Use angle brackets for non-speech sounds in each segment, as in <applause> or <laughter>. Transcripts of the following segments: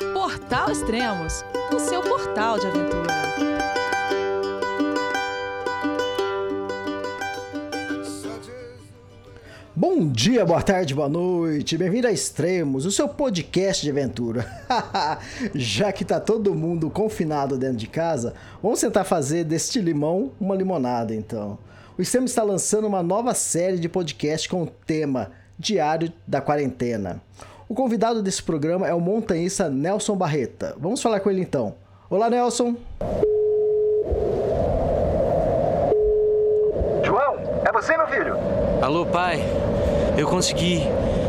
Portal Extremos, o seu portal de aventura. Bom dia, boa tarde, boa noite. Bem-vindo a Extremos, o seu podcast de aventura. <laughs> Já que tá todo mundo confinado dentro de casa, vamos tentar fazer deste limão uma limonada, então. O Extremos está lançando uma nova série de podcast com o tema Diário da Quarentena. O convidado desse programa é o montanhista Nelson Barreta. Vamos falar com ele então. Olá, Nelson. João, é você, meu filho? Alô, pai. Eu consegui.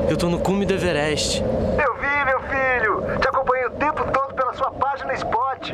Eu tô no cume do Everest. Eu vi, meu filho. Te acompanhei o tempo todo pela sua página Spot.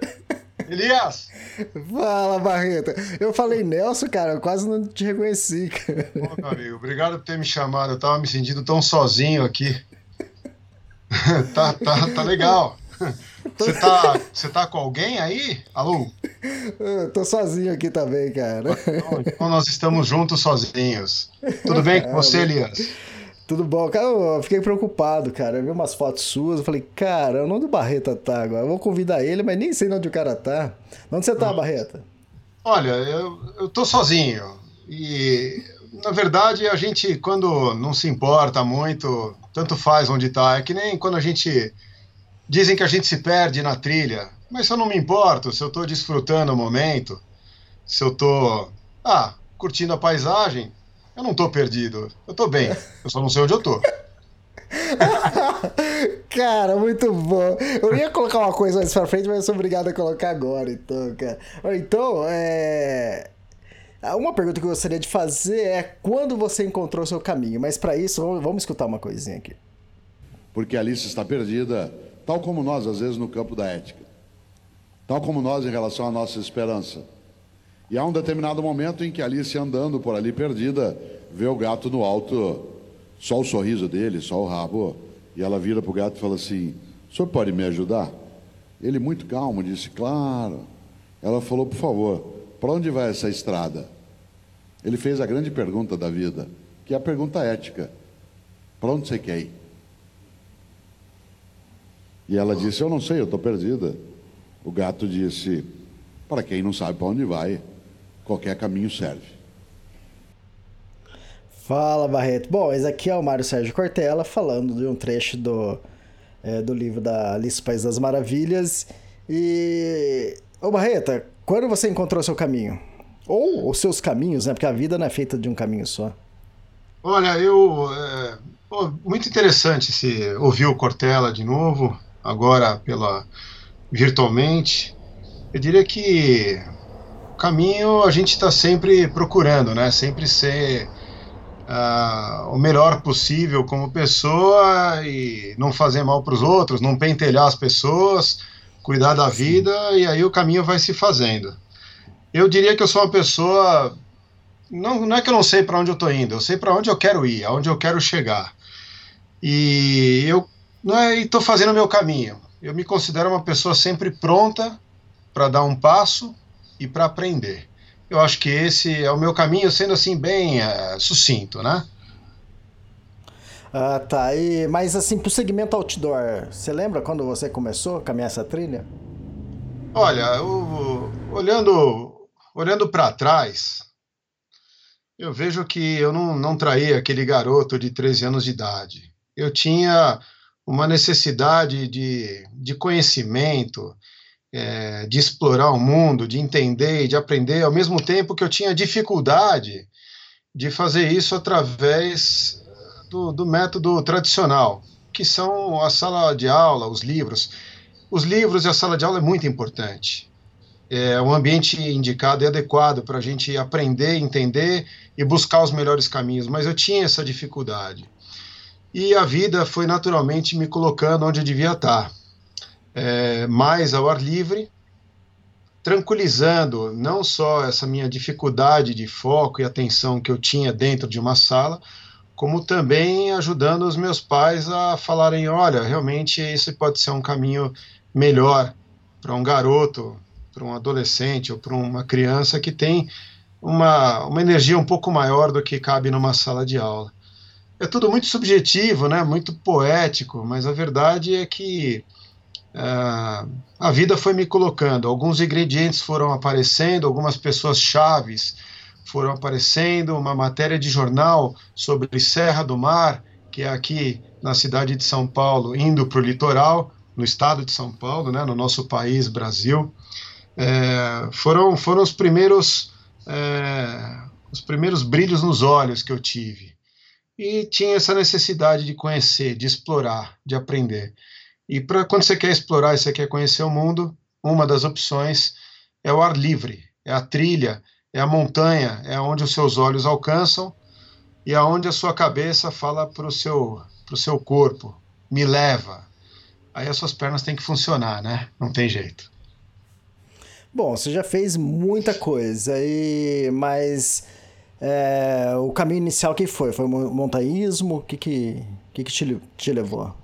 Elias? Fala, Barreta. Eu falei Nelson, cara, eu quase não te reconheci, <laughs> cara. Ô, meu amigo, obrigado por ter me chamado. Eu tava me sentindo tão sozinho aqui. <laughs> tá, tá, tá legal. Você tá, você tá com alguém aí? Alô? Eu tô sozinho aqui também, cara. Então nós estamos juntos sozinhos. Tudo bem com <laughs> você, Elias? Tudo bom? Cara, eu fiquei preocupado, cara. Eu vi umas fotos suas, eu falei, cara, onde o Barreta tá agora? Eu vou convidar ele, mas nem sei onde o cara tá. Onde você tá, Nossa. Barreta? Olha, eu, eu tô sozinho. E, na verdade, a gente, quando não se importa muito, tanto faz onde tá. É que nem quando a gente. Dizem que a gente se perde na trilha. Mas se eu não me importo, se eu tô desfrutando o momento, se eu tô. Ah, curtindo a paisagem, eu não tô perdido. Eu tô bem. Eu só não sei onde eu tô. <laughs> cara, muito bom. Eu ia colocar uma coisa mais pra frente, mas eu sou obrigado a colocar agora, então, cara. Então, é. Uma pergunta que eu gostaria de fazer é quando você encontrou o seu caminho, mas para isso, vamos, vamos escutar uma coisinha aqui. Porque Alice está perdida, tal como nós, às vezes, no campo da ética. Tal como nós em relação à nossa esperança. E há um determinado momento em que Alice, andando por ali perdida, vê o gato no alto, só o sorriso dele, só o rabo. E ela vira para o gato e fala assim: O senhor pode me ajudar? Ele, muito calmo, disse: Claro. Ela falou: Por favor, para onde vai essa estrada? Ele fez a grande pergunta da vida, que é a pergunta ética: Para onde você quer ir? E ela disse: Eu não sei, eu estou perdida. O gato disse: Para quem não sabe para onde vai, qualquer caminho serve. Fala, Barreto. Bom, esse aqui é o Mário Sérgio Cortella falando de um trecho do, é, do livro da Alice País das Maravilhas. E. Ô, Barreta, quando você encontrou seu caminho? Ou os seus caminhos, né? Porque a vida não é feita de um caminho só. Olha, eu. É, pô, muito interessante se ouvir o Cortella de novo, agora pela virtualmente. Eu diria que caminho a gente está sempre procurando, né? Sempre ser uh, o melhor possível como pessoa e não fazer mal para os outros, não pentelhar as pessoas, cuidar da vida e aí o caminho vai se fazendo. Eu diria que eu sou uma pessoa não, não é que eu não sei para onde eu estou indo, eu sei para onde eu quero ir, aonde eu quero chegar. E eu não é estou fazendo o meu caminho. Eu me considero uma pessoa sempre pronta para dar um passo e para aprender. Eu acho que esse é o meu caminho, sendo assim bem é, sucinto, né? Ah, tá. E, mas assim, pro segmento outdoor, você lembra quando você começou a caminhar essa trilha? Olha, eu, olhando, olhando para trás, eu vejo que eu não, não traí aquele garoto de 13 anos de idade. Eu tinha uma necessidade de, de conhecimento, é, de explorar o mundo, de entender e de aprender, ao mesmo tempo que eu tinha dificuldade de fazer isso através do, do método tradicional, que são a sala de aula, os livros. Os livros e a sala de aula é muito importante. É um ambiente indicado e adequado para a gente aprender, entender e buscar os melhores caminhos, mas eu tinha essa dificuldade. E a vida foi naturalmente me colocando onde eu devia estar. É, mais ao ar livre, tranquilizando não só essa minha dificuldade de foco e atenção que eu tinha dentro de uma sala, como também ajudando os meus pais a falarem: olha, realmente esse pode ser um caminho melhor para um garoto, para um adolescente ou para uma criança que tem uma, uma energia um pouco maior do que cabe numa sala de aula. É tudo muito subjetivo, né? muito poético, mas a verdade é que uh, a vida foi me colocando. Alguns ingredientes foram aparecendo, algumas pessoas chaves foram aparecendo. Uma matéria de jornal sobre Serra do Mar, que é aqui na cidade de São Paulo, indo para o litoral, no estado de São Paulo, né, no nosso país, Brasil. É, foram, foram os primeiros é, os primeiros brilhos nos olhos que eu tive. E tinha essa necessidade de conhecer, de explorar, de aprender. E para quando você quer explorar e você quer conhecer o mundo, uma das opções é o ar livre, é a trilha, é a montanha, é onde os seus olhos alcançam e aonde a sua cabeça fala para o seu, pro seu corpo, me leva. Aí as suas pernas têm que funcionar, né? Não tem jeito. Bom, você já fez muita coisa, e mas é, o caminho inicial que foi? Foi montaísmo? O que, que, que, que te, te levou?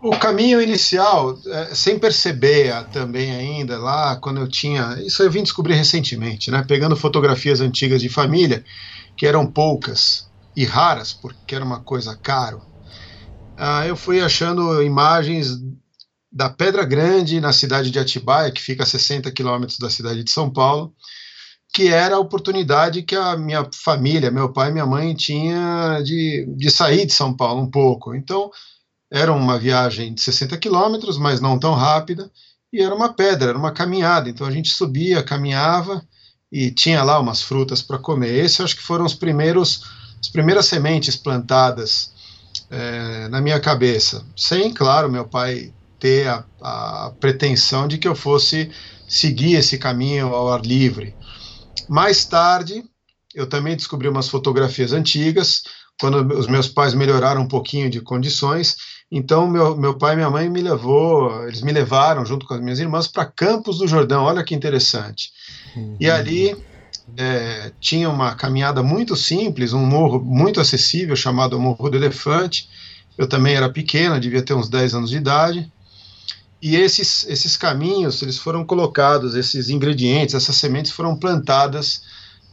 O caminho inicial, é, sem perceber também ainda, lá quando eu tinha. Isso eu vim descobrir recentemente, né? Pegando fotografias antigas de família, que eram poucas e raras, porque era uma coisa caro. Ah, eu fui achando imagens da Pedra Grande, na cidade de Atibaia, que fica a 60 quilômetros da cidade de São Paulo, que era a oportunidade que a minha família, meu pai e minha mãe, tinha de, de sair de São Paulo um pouco. Então, era uma viagem de 60 quilômetros, mas não tão rápida, e era uma pedra, era uma caminhada. Então, a gente subia, caminhava e tinha lá umas frutas para comer. Esses acho que foram os primeiros, as primeiras sementes plantadas é, na minha cabeça. Sem, claro, meu pai ter a, a pretensão de que eu fosse seguir esse caminho ao ar livre. Mais tarde, eu também descobri umas fotografias antigas, quando os meus pais melhoraram um pouquinho de condições. Então, meu, meu pai e minha mãe me levou, eles me levaram, junto com as minhas irmãs, para Campos do Jordão. Olha que interessante. Uhum. E ali é, tinha uma caminhada muito simples, um morro muito acessível, chamado Morro do Elefante. Eu também era pequena, devia ter uns 10 anos de idade. E esses, esses caminhos, eles foram colocados, esses ingredientes, essas sementes foram plantadas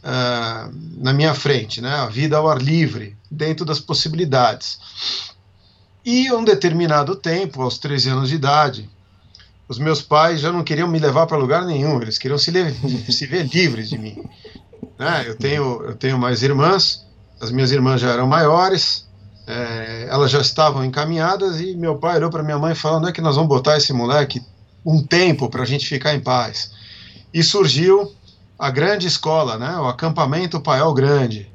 uh, na minha frente, né? A vida ao ar livre, dentro das possibilidades. E um determinado tempo, aos 13 anos de idade, os meus pais já não queriam me levar para lugar nenhum, eles queriam se, se ver livres de mim. Né? Eu, tenho, eu tenho mais irmãs, as minhas irmãs já eram maiores, é, elas já estavam encaminhadas e meu pai olhou para minha mãe e falou: onde é que nós vamos botar esse moleque um tempo para a gente ficar em paz? E surgiu a grande escola, né, o acampamento Paiol Grande.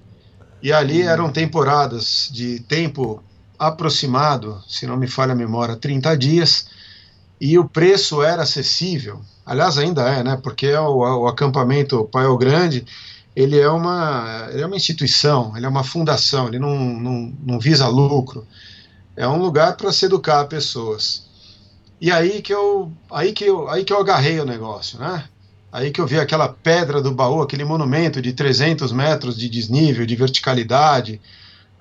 E ali eram temporadas de tempo aproximado, se não me falha a memória, 30 dias, e o preço era acessível. Aliás, ainda é, né? Porque é o, o acampamento Paiol Grande ele é uma, ele é uma instituição, ele é uma fundação, ele não, não, não visa lucro. É um lugar para se educar pessoas. E aí que eu, aí que eu, aí que eu agarrei o negócio, né? Aí que eu vi aquela pedra do baú, aquele monumento de 300 metros de desnível, de verticalidade,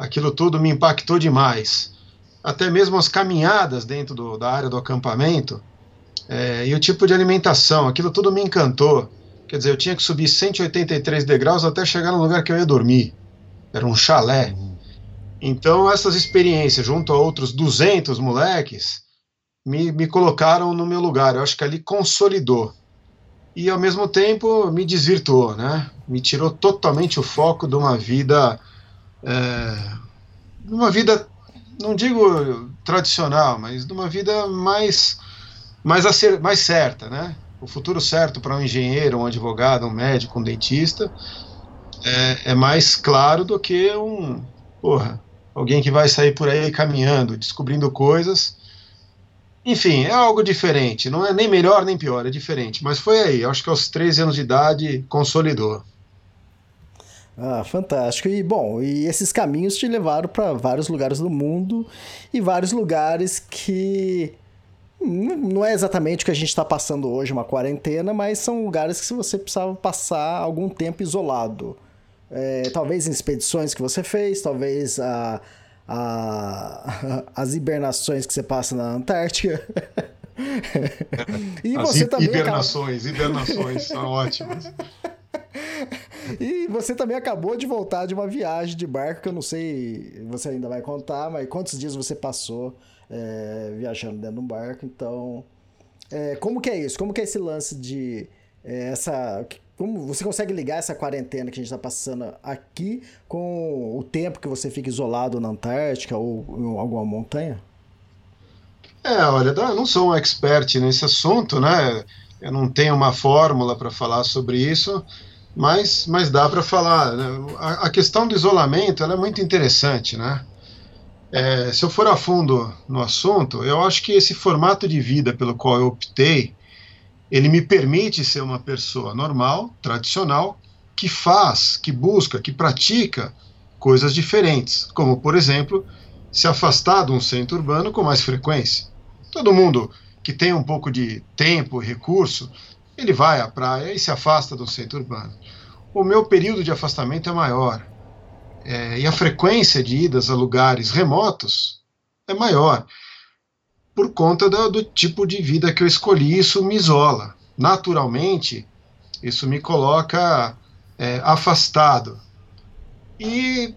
aquilo tudo me impactou demais. Até mesmo as caminhadas dentro do, da área do acampamento é, e o tipo de alimentação, aquilo tudo me encantou. Quer dizer, eu tinha que subir 183 degraus até chegar no lugar que eu ia dormir. Era um chalé. Então, essas experiências, junto a outros 200 moleques, me, me colocaram no meu lugar. Eu acho que ali consolidou. E, ao mesmo tempo, me desvirtuou, né? Me tirou totalmente o foco de uma vida. É, uma vida, não digo tradicional, mas de uma vida mais, mais, acer, mais certa, né? o futuro certo para um engenheiro, um advogado, um médico, um dentista é, é, mais claro do que um, porra, alguém que vai sair por aí caminhando, descobrindo coisas. Enfim, é algo diferente, não é nem melhor nem pior, é diferente. Mas foi aí, acho que aos 13 anos de idade consolidou. Ah, fantástico. E bom, e esses caminhos te levaram para vários lugares do mundo e vários lugares que não é exatamente o que a gente está passando hoje, uma quarentena, mas são lugares que você precisava passar algum tempo isolado. É, talvez em expedições que você fez, talvez a, a, <laughs> as hibernações que você passa na Antártica. <laughs> e As você também hibernações, acaba... hibernações são ótimas. <laughs> <laughs> E você também acabou de voltar de uma viagem de barco que eu não sei, você ainda vai contar, mas quantos dias você passou é, viajando dentro de um barco? Então, é, como que é isso? Como que é esse lance de é, essa como você consegue ligar essa quarentena que a gente está passando aqui com o tempo que você fica isolado na Antártica ou em alguma montanha? É, olha, eu não sou um expert nesse assunto, né? Eu não tenho uma fórmula para falar sobre isso, mas, mas dá para falar. Né? A, a, questão do isolamento é muito interessante, né? É, se eu for a fundo no assunto, eu acho que esse formato de vida pelo qual eu optei, ele me permite ser uma pessoa normal, tradicional, que faz, que busca, que pratica coisas diferentes, como, por exemplo, se afastar de um centro urbano com mais frequência. Todo mundo que tem um pouco de tempo recurso, ele vai à praia e se afasta do centro urbano. O meu período de afastamento é maior. É, e a frequência de idas a lugares remotos é maior. Por conta do, do tipo de vida que eu escolhi, isso me isola. Naturalmente, isso me coloca é, afastado. E,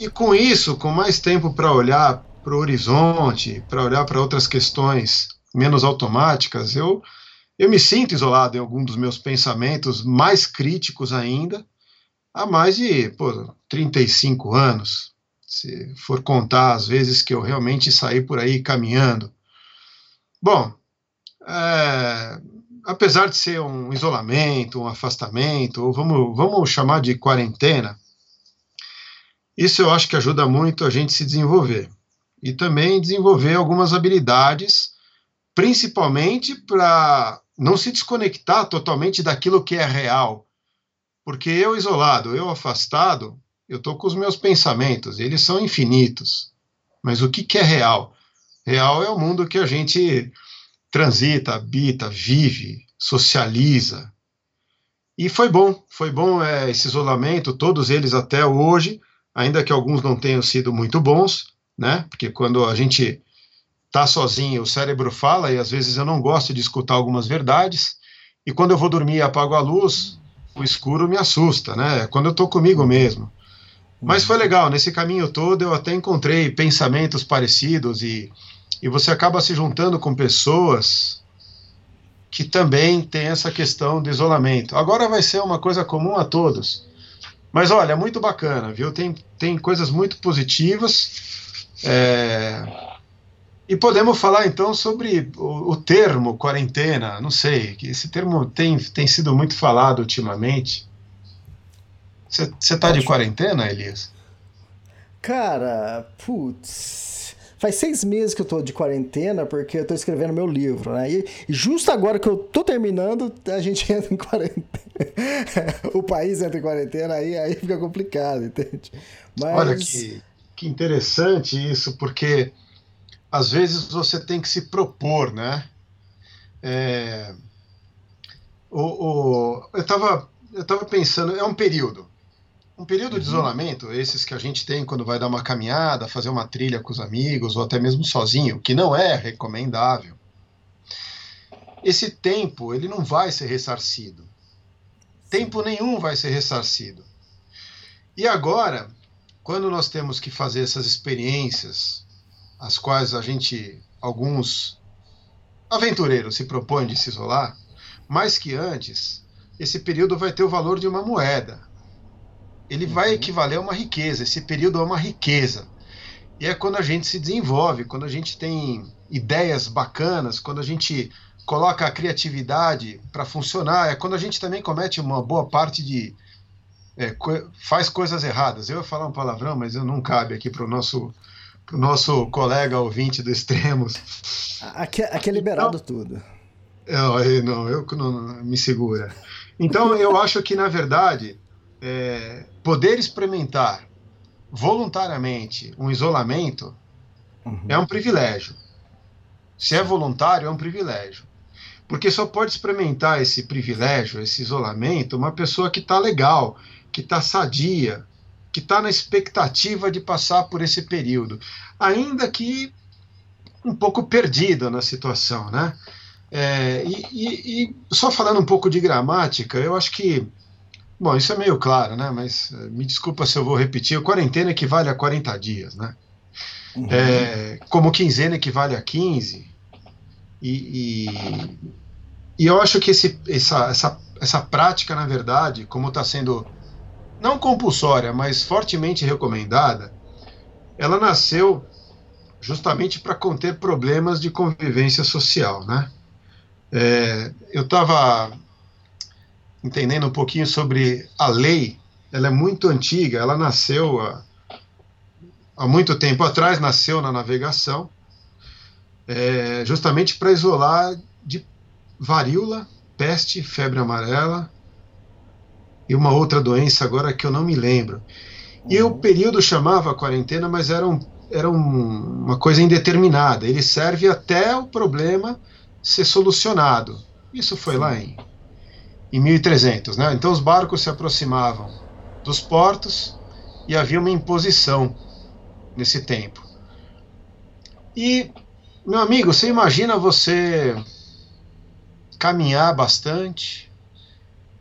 e com isso, com mais tempo para olhar para o horizonte, para olhar para outras questões menos automáticas, eu, eu me sinto isolado em algum dos meus pensamentos mais críticos ainda, há mais de pô, 35 anos, se for contar as vezes que eu realmente saí por aí caminhando. Bom, é, apesar de ser um isolamento, um afastamento, ou vamos, vamos chamar de quarentena, isso eu acho que ajuda muito a gente se desenvolver e também desenvolver algumas habilidades, principalmente para não se desconectar totalmente daquilo que é real. Porque eu isolado, eu afastado, eu estou com os meus pensamentos, eles são infinitos. Mas o que, que é real? Real é o mundo que a gente transita, habita, vive, socializa. E foi bom, foi bom é, esse isolamento, todos eles até hoje, ainda que alguns não tenham sido muito bons, né? Porque quando a gente tá sozinho, o cérebro fala e às vezes eu não gosto de escutar algumas verdades. E quando eu vou dormir e apago a luz, o escuro me assusta, né? Quando eu tô comigo mesmo. Mas foi legal, nesse caminho todo eu até encontrei pensamentos parecidos e, e você acaba se juntando com pessoas que também têm essa questão do isolamento. Agora vai ser uma coisa comum a todos. Mas olha, muito bacana, viu? Tem, tem coisas muito positivas. É, e podemos falar então sobre o, o, termo quarentena, não sei, que esse termo tem, tem sido muito falado ultimamente. Você está de quarentena, Elias? Cara, putz. Faz seis meses que eu tô de quarentena porque eu tô escrevendo meu livro, né? E, e justo agora que eu tô terminando, a gente <laughs> entra em quarentena. <laughs> o país entra em quarentena, aí, aí fica complicado, entende? Mas... Olha que que interessante isso, porque às vezes você tem que se propor, né? É, o, o, eu estava eu tava pensando, é um período. Um período de uhum. isolamento, esses que a gente tem quando vai dar uma caminhada, fazer uma trilha com os amigos, ou até mesmo sozinho, que não é recomendável. Esse tempo, ele não vai ser ressarcido. Tempo nenhum vai ser ressarcido. E agora, quando nós temos que fazer essas experiências, as quais a gente, alguns aventureiros se propõem de se isolar, mais que antes, esse período vai ter o valor de uma moeda. Ele vai uhum. equivaler a uma riqueza, esse período é uma riqueza. E é quando a gente se desenvolve, quando a gente tem ideias bacanas, quando a gente coloca a criatividade para funcionar, é quando a gente também comete uma boa parte de é, co faz coisas erradas. Eu ia falar um palavrão, mas não cabe aqui para o nosso, nosso colega ouvinte do Extremos. Aqui, aqui é liberado então, tudo. Eu, não, eu não, não, me segura. Então, eu acho que, na verdade, é, poder experimentar voluntariamente um isolamento uhum. é um privilégio. Se é voluntário, é um privilégio. Porque só pode experimentar esse privilégio, esse isolamento, uma pessoa que está legal, que está sadia, que está na expectativa de passar por esse período, ainda que um pouco perdida na situação, né? É, e, e, e, só falando um pouco de gramática, eu acho que, bom, isso é meio claro, né? Mas eh, me desculpa se eu vou repetir, a quarentena equivale a 40 dias, né? Uhum. É, como quinzena equivale a 15, e, e, e eu acho que esse, essa, essa, essa prática, na verdade, como está sendo não compulsória, mas fortemente recomendada, ela nasceu justamente para conter problemas de convivência social, né? É, eu estava entendendo um pouquinho sobre a lei, ela é muito antiga, ela nasceu há, há muito tempo atrás, nasceu na navegação, é, justamente para isolar de varíola, peste, febre amarela e uma outra doença agora que eu não me lembro. E o período chamava quarentena, mas era, um, era um, uma coisa indeterminada. Ele serve até o problema ser solucionado. Isso foi lá em, em 1300. Né? Então os barcos se aproximavam dos portos e havia uma imposição nesse tempo. E meu amigo, você imagina você caminhar bastante,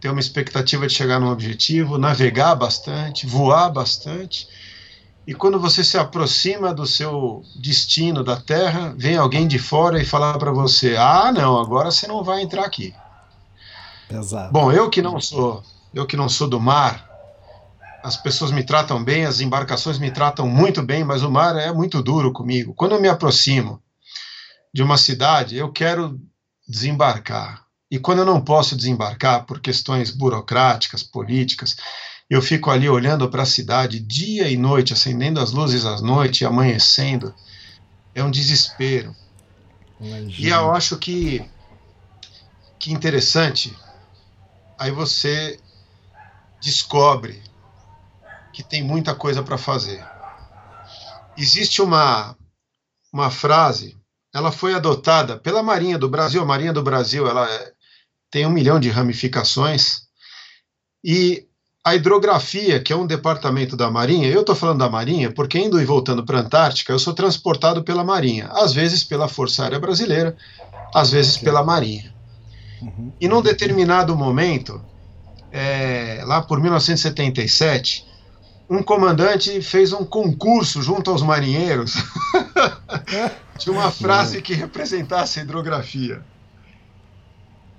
ter uma expectativa de chegar num objetivo, navegar bastante, voar bastante, e quando você se aproxima do seu destino da Terra, vem alguém de fora e falar para você: "Ah, não, agora você não vai entrar aqui". Exato. Bom, eu que não sou, eu que não sou do mar, as pessoas me tratam bem, as embarcações me tratam muito bem, mas o mar é muito duro comigo. Quando eu me aproximo de uma cidade, eu quero desembarcar. E quando eu não posso desembarcar por questões burocráticas, políticas, eu fico ali olhando para a cidade dia e noite, acendendo as luzes à noite e amanhecendo. É um desespero. Imagina. E eu acho que que interessante. Aí você descobre que tem muita coisa para fazer. Existe uma uma frase ela foi adotada pela Marinha do Brasil. A Marinha do Brasil ela é, tem um milhão de ramificações e a hidrografia, que é um departamento da Marinha, eu estou falando da Marinha porque indo e voltando para a Antártica, eu sou transportado pela Marinha, às vezes pela Força Aérea Brasileira, às vezes pela Marinha. Uhum. E num determinado momento, é, lá por 1977, um comandante fez um concurso junto aos marinheiros <laughs> <laughs> de uma frase que representasse a hidrografia.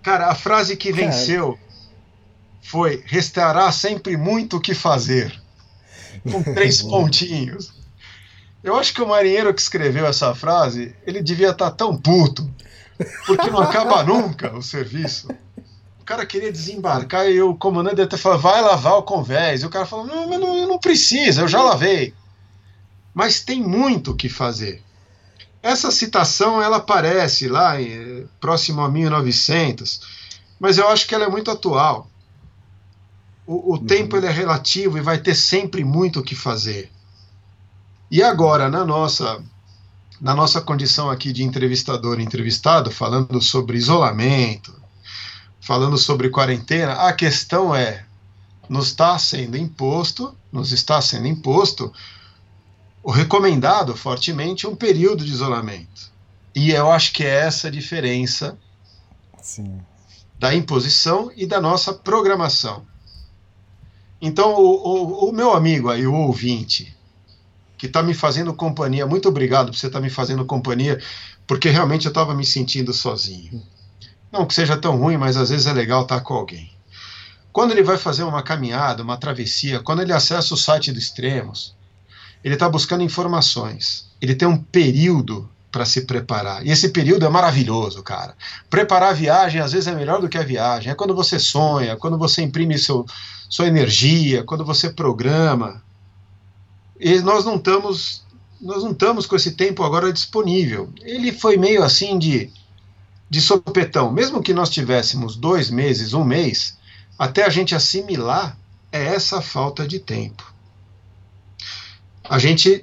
Cara, a frase que venceu foi: restará sempre muito o que fazer. Com <laughs> três pontinhos. Eu acho que o marinheiro que escreveu essa frase, ele devia estar tá tão puto, porque não acaba <laughs> nunca o serviço. O cara queria desembarcar e o comandante até falou: vai lavar o convés. E o cara falou: não, mas não, não precisa, eu já lavei. Mas tem muito o que fazer. Essa citação ela aparece lá em, próximo a 1900, mas eu acho que ela é muito atual. O, o uhum. tempo ele é relativo e vai ter sempre muito o que fazer. E agora, na nossa na nossa condição aqui de entrevistador e entrevistado, falando sobre isolamento, falando sobre quarentena, a questão é: nos está sendo imposto, nos está sendo imposto o recomendado fortemente um período de isolamento. E eu acho que é essa a diferença Sim. da imposição e da nossa programação. Então, o, o, o meu amigo aí, o ouvinte, que está me fazendo companhia, muito obrigado por você estar tá me fazendo companhia, porque realmente eu estava me sentindo sozinho. Não que seja tão ruim, mas às vezes é legal estar com alguém. Quando ele vai fazer uma caminhada, uma travessia, quando ele acessa o site do Extremos, ele está buscando informações. Ele tem um período para se preparar. E esse período é maravilhoso, cara. Preparar a viagem às vezes é melhor do que a viagem. É quando você sonha, quando você imprime seu, sua energia, quando você programa. E nós não estamos nós não estamos com esse tempo agora disponível. Ele foi meio assim de de sopetão. Mesmo que nós tivéssemos dois meses, um mês, até a gente assimilar, é essa falta de tempo. A gente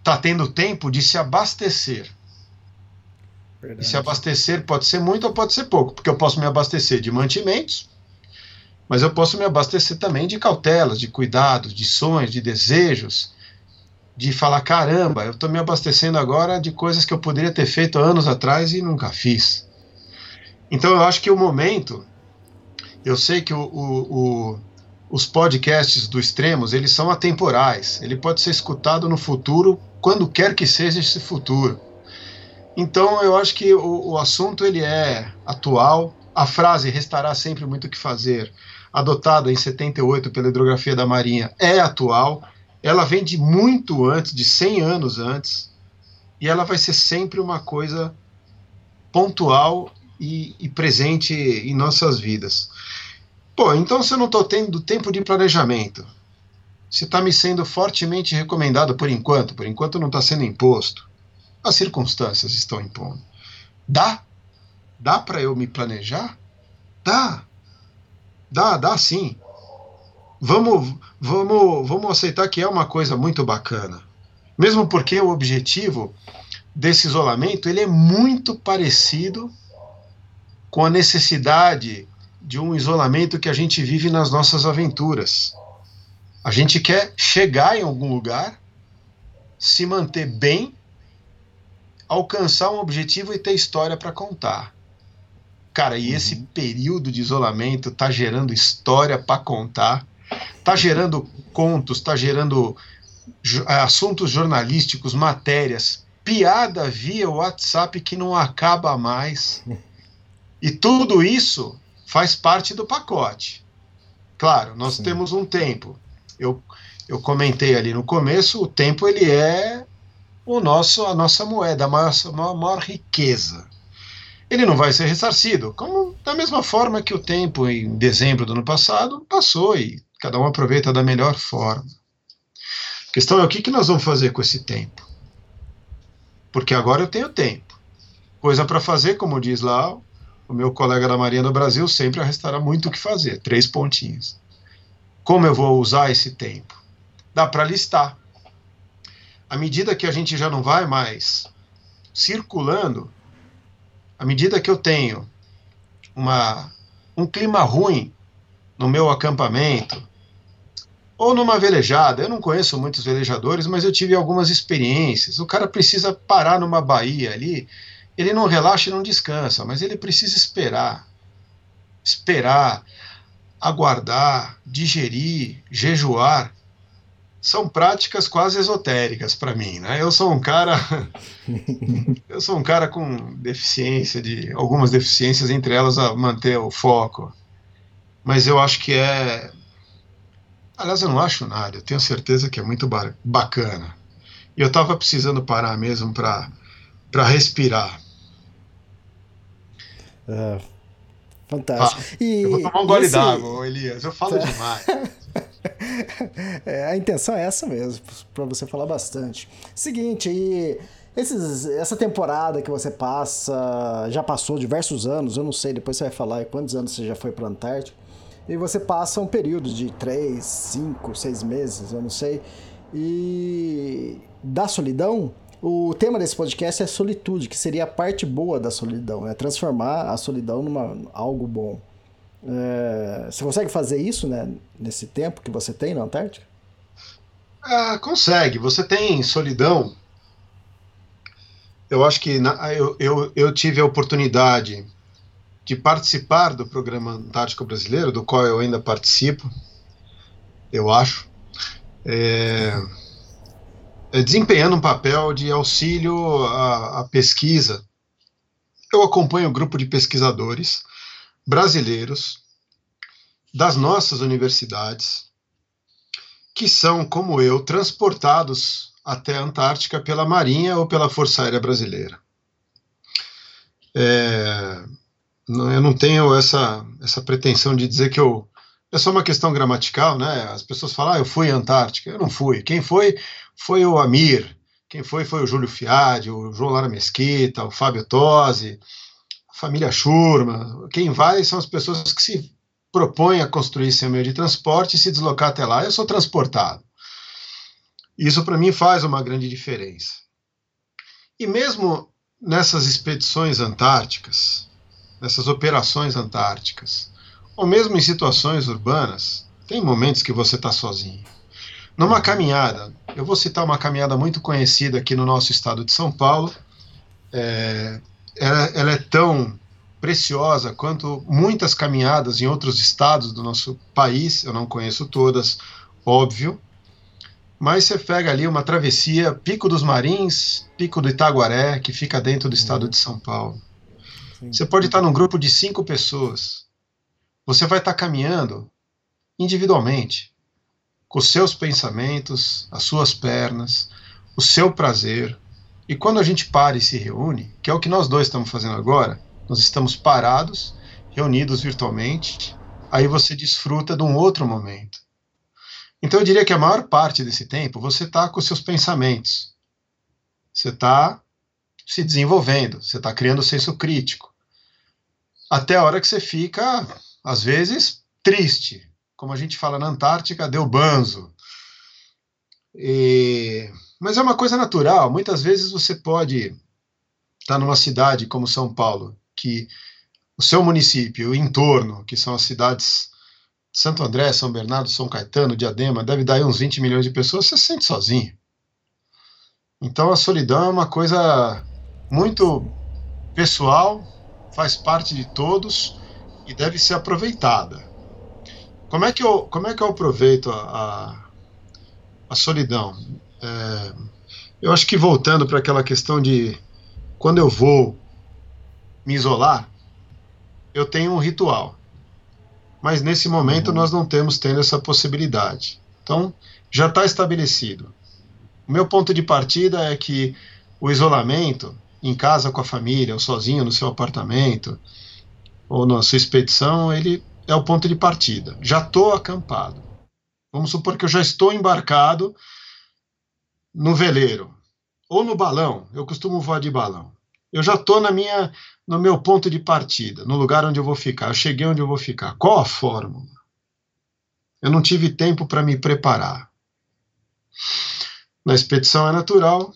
está tendo tempo de se abastecer. E se abastecer pode ser muito ou pode ser pouco, porque eu posso me abastecer de mantimentos, mas eu posso me abastecer também de cautelas, de cuidados, de sonhos, de desejos, de falar: caramba, eu estou me abastecendo agora de coisas que eu poderia ter feito anos atrás e nunca fiz. Então eu acho que o momento, eu sei que o, o, o, os podcasts do Extremos eles são atemporais. Ele pode ser escutado no futuro, quando quer que seja esse futuro. Então eu acho que o, o assunto ele é atual. A frase restará sempre muito o que fazer, adotada em 78 pela hidrografia da Marinha, é atual. Ela vem de muito antes, de 100 anos antes, e ela vai ser sempre uma coisa pontual e, e presente em nossas vidas. Pô, então se eu não estou tendo tempo de planejamento, se está me sendo fortemente recomendado por enquanto, por enquanto não está sendo imposto, as circunstâncias estão impondo. Dá? Dá para eu me planejar? Dá. Dá, dá sim. Vamos, vamos, vamos aceitar que é uma coisa muito bacana. Mesmo porque o objetivo desse isolamento ele é muito parecido com a necessidade de um isolamento que a gente vive nas nossas aventuras. A gente quer chegar em algum lugar, se manter bem alcançar um objetivo e ter história para contar. Cara, e uhum. esse período de isolamento tá gerando história para contar, tá gerando contos, tá gerando assuntos jornalísticos, matérias, piada via WhatsApp que não acaba mais. <laughs> E tudo isso faz parte do pacote. Claro, nós Sim. temos um tempo. Eu, eu comentei ali no começo, o tempo ele é o nosso, a nossa moeda, a maior, a maior riqueza. Ele não vai ser ressarcido, como da mesma forma que o tempo em dezembro do ano passado passou e cada um aproveita da melhor forma. A questão é o que, que nós vamos fazer com esse tempo. Porque agora eu tenho tempo. Coisa para fazer, como diz lá o meu colega da Marinha do Brasil, sempre restará muito o que fazer. Três pontinhos. Como eu vou usar esse tempo? Dá para listar à medida que a gente já não vai mais circulando, à medida que eu tenho uma, um clima ruim no meu acampamento, ou numa velejada, eu não conheço muitos velejadores, mas eu tive algumas experiências. O cara precisa parar numa baía ali, ele não relaxa e não descansa, mas ele precisa esperar. Esperar, aguardar, digerir, jejuar são práticas quase esotéricas para mim, né? Eu sou um cara <laughs> eu sou um cara com deficiência de algumas deficiências entre elas a manter o foco. Mas eu acho que é Aliás, eu não acho nada, eu tenho certeza que é muito bacana. E eu estava precisando parar mesmo para respirar. É, fantástico. Ah, e, eu vou tomar um gole esse... d'água, Elias. Eu falo tá. demais. <laughs> é, a intenção é essa mesmo, para você falar bastante. Seguinte, e esses, essa temporada que você passa, já passou diversos anos, eu não sei, depois você vai falar quantos anos você já foi para a Antártica, e você passa um período de 3, 5, 6 meses, eu não sei, e da solidão, o tema desse podcast é solitude, que seria a parte boa da solidão, é transformar a solidão numa algo bom. É, você consegue fazer isso né, nesse tempo que você tem na Antártica? Ah, consegue. Você tem solidão. Eu acho que na, eu, eu, eu tive a oportunidade de participar do programa Antártico Brasileiro, do qual eu ainda participo, eu acho, é desempenhando um papel de auxílio à, à pesquisa. Eu acompanho um grupo de pesquisadores brasileiros das nossas universidades que são, como eu, transportados até a Antártica pela Marinha ou pela Força Aérea Brasileira. É, eu não tenho essa, essa pretensão de dizer que eu. É só uma questão gramatical, né? As pessoas falam, ah, eu fui à Antártica. Eu não fui. Quem foi, foi o Amir. Quem foi, foi o Júlio Fiade, o João Lara Mesquita, o Fábio Tosi, família Schurman, quem vai são as pessoas que se propõem a construir seu meio de transporte e se deslocar até lá. Eu sou transportado. Isso para mim faz uma grande diferença. E mesmo nessas expedições antárticas, nessas operações antárticas, ou mesmo em situações urbanas, tem momentos que você está sozinho. Numa caminhada, eu vou citar uma caminhada muito conhecida aqui no nosso estado de São Paulo. É, ela, ela é tão preciosa quanto muitas caminhadas em outros estados do nosso país. Eu não conheço todas, óbvio, mas você pega ali uma travessia Pico dos Marins, Pico do Itaguaré, que fica dentro do estado de São Paulo. Você pode estar num grupo de cinco pessoas. Você vai estar caminhando individualmente, com seus pensamentos, as suas pernas, o seu prazer. E quando a gente para e se reúne, que é o que nós dois estamos fazendo agora, nós estamos parados, reunidos virtualmente, aí você desfruta de um outro momento. Então eu diria que a maior parte desse tempo você está com seus pensamentos, você está se desenvolvendo, você está criando senso crítico, até a hora que você fica, às vezes, triste, como a gente fala na Antártica, deu banzo. E... Mas é uma coisa natural. Muitas vezes você pode estar numa cidade como São Paulo, que o seu município, o entorno, que são as cidades de Santo André, São Bernardo, São Caetano, Diadema, deve dar aí uns 20 milhões de pessoas, você se sente sozinho. Então a solidão é uma coisa muito pessoal, faz parte de todos e deve ser aproveitada. Como é que eu, como é que eu aproveito a, a, a solidão? É, eu acho que voltando para aquela questão de quando eu vou me isolar, eu tenho um ritual. Mas nesse momento uhum. nós não temos tendo essa possibilidade. Então, já está estabelecido. O meu ponto de partida é que o isolamento, em casa com a família, ou sozinho no seu apartamento, ou na sua expedição, ele é o ponto de partida. Já estou acampado. Vamos supor que eu já estou embarcado no veleiro ou no balão. Eu costumo voar de balão. Eu já estou na minha, no meu ponto de partida, no lugar onde eu vou ficar. Eu cheguei onde eu vou ficar. Qual a fórmula? Eu não tive tempo para me preparar. Na expedição é natural,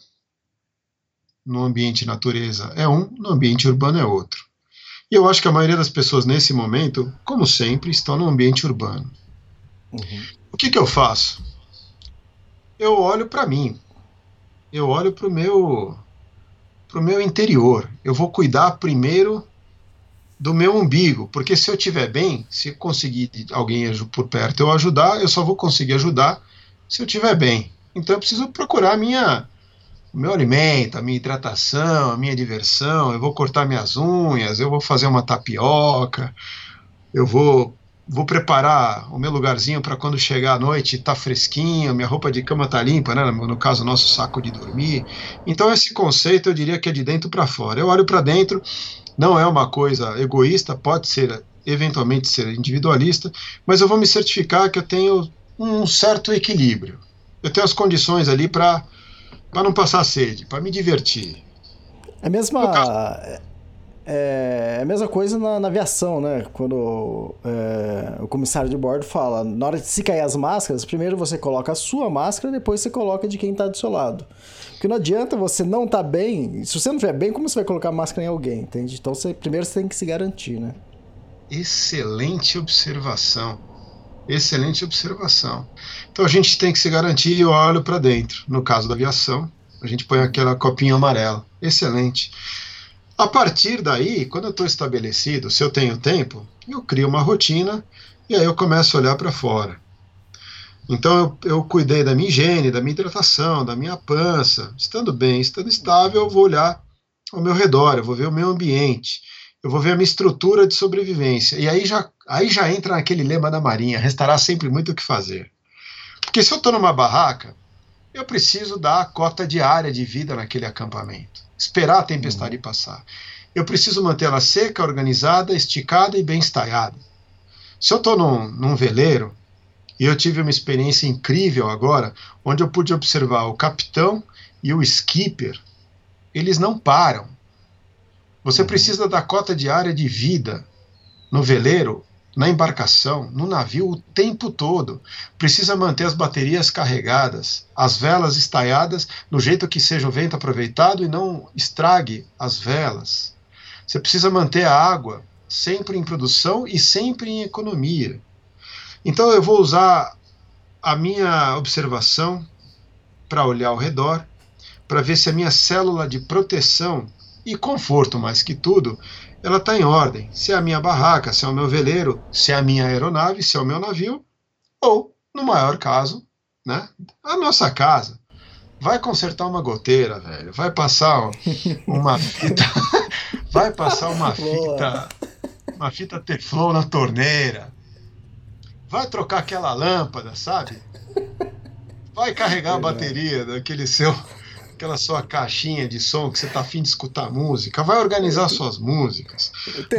no ambiente natureza é um, no ambiente urbano é outro. E eu acho que a maioria das pessoas nesse momento, como sempre, estão no ambiente urbano. Uhum. O que, que eu faço? Eu olho para mim. Eu olho para o meu, pro meu interior. Eu vou cuidar primeiro do meu umbigo, porque se eu estiver bem, se conseguir alguém por perto eu ajudar, eu só vou conseguir ajudar se eu estiver bem. Então eu preciso procurar a minha o meu alimento, a minha hidratação, a minha diversão, eu vou cortar minhas unhas, eu vou fazer uma tapioca, eu vou vou preparar o meu lugarzinho para quando chegar à noite tá fresquinho, minha roupa de cama tá limpa, né? No caso, nosso saco de dormir. Então esse conceito eu diria que é de dentro para fora. Eu olho para dentro, não é uma coisa egoísta, pode ser eventualmente ser individualista, mas eu vou me certificar que eu tenho um certo equilíbrio. Eu tenho as condições ali para para não passar sede, para me divertir. É a mesma, é, é, a mesma coisa na, na aviação, né? Quando é, o comissário de bordo fala, na hora de se cair as máscaras, primeiro você coloca a sua máscara, depois você coloca de quem está do seu lado. Porque não adianta você não estar tá bem, se você não estiver bem, como você vai colocar máscara em alguém, entende? Então você, primeiro você tem que se garantir, né? Excelente observação. Excelente observação. Então a gente tem que se garantir o óleo para dentro. No caso da aviação, a gente põe aquela copinha amarela. Excelente. A partir daí, quando eu estou estabelecido, se eu tenho tempo, eu crio uma rotina e aí eu começo a olhar para fora. Então eu, eu cuidei da minha higiene, da minha hidratação, da minha pança. Estando bem, estando estável, eu vou olhar ao meu redor, eu vou ver o meu ambiente eu vou ver a minha estrutura de sobrevivência. E aí já, aí já entra naquele lema da Marinha: restará sempre muito o que fazer. Porque se eu estou numa barraca, eu preciso dar a cota diária de vida naquele acampamento, esperar a tempestade uhum. passar. Eu preciso manter ela seca, organizada, esticada e bem estaiada. Se eu estou num, num veleiro, e eu tive uma experiência incrível agora, onde eu pude observar o capitão e o skipper, eles não param você precisa da cota diária de vida no veleiro na embarcação, no navio, o tempo todo. Precisa manter as baterias carregadas, as velas estaiadas no jeito que seja o vento aproveitado e não estrague as velas. Você precisa manter a água sempre em produção e sempre em economia. Então eu vou usar a minha observação para olhar ao redor, para ver se a minha célula de proteção e conforto mais que tudo ela está em ordem. Se é a minha barraca, se é o meu veleiro, se é a minha aeronave, se é o meu navio, ou, no maior caso, né, a nossa casa. Vai consertar uma goteira, velho. Vai passar uma fita. <laughs> vai passar uma fita. Uma fita Teflon na torneira. Vai trocar aquela lâmpada, sabe? Vai carregar a bateria daquele seu aquela sua caixinha de som que você tá afim de escutar música, vai organizar suas músicas,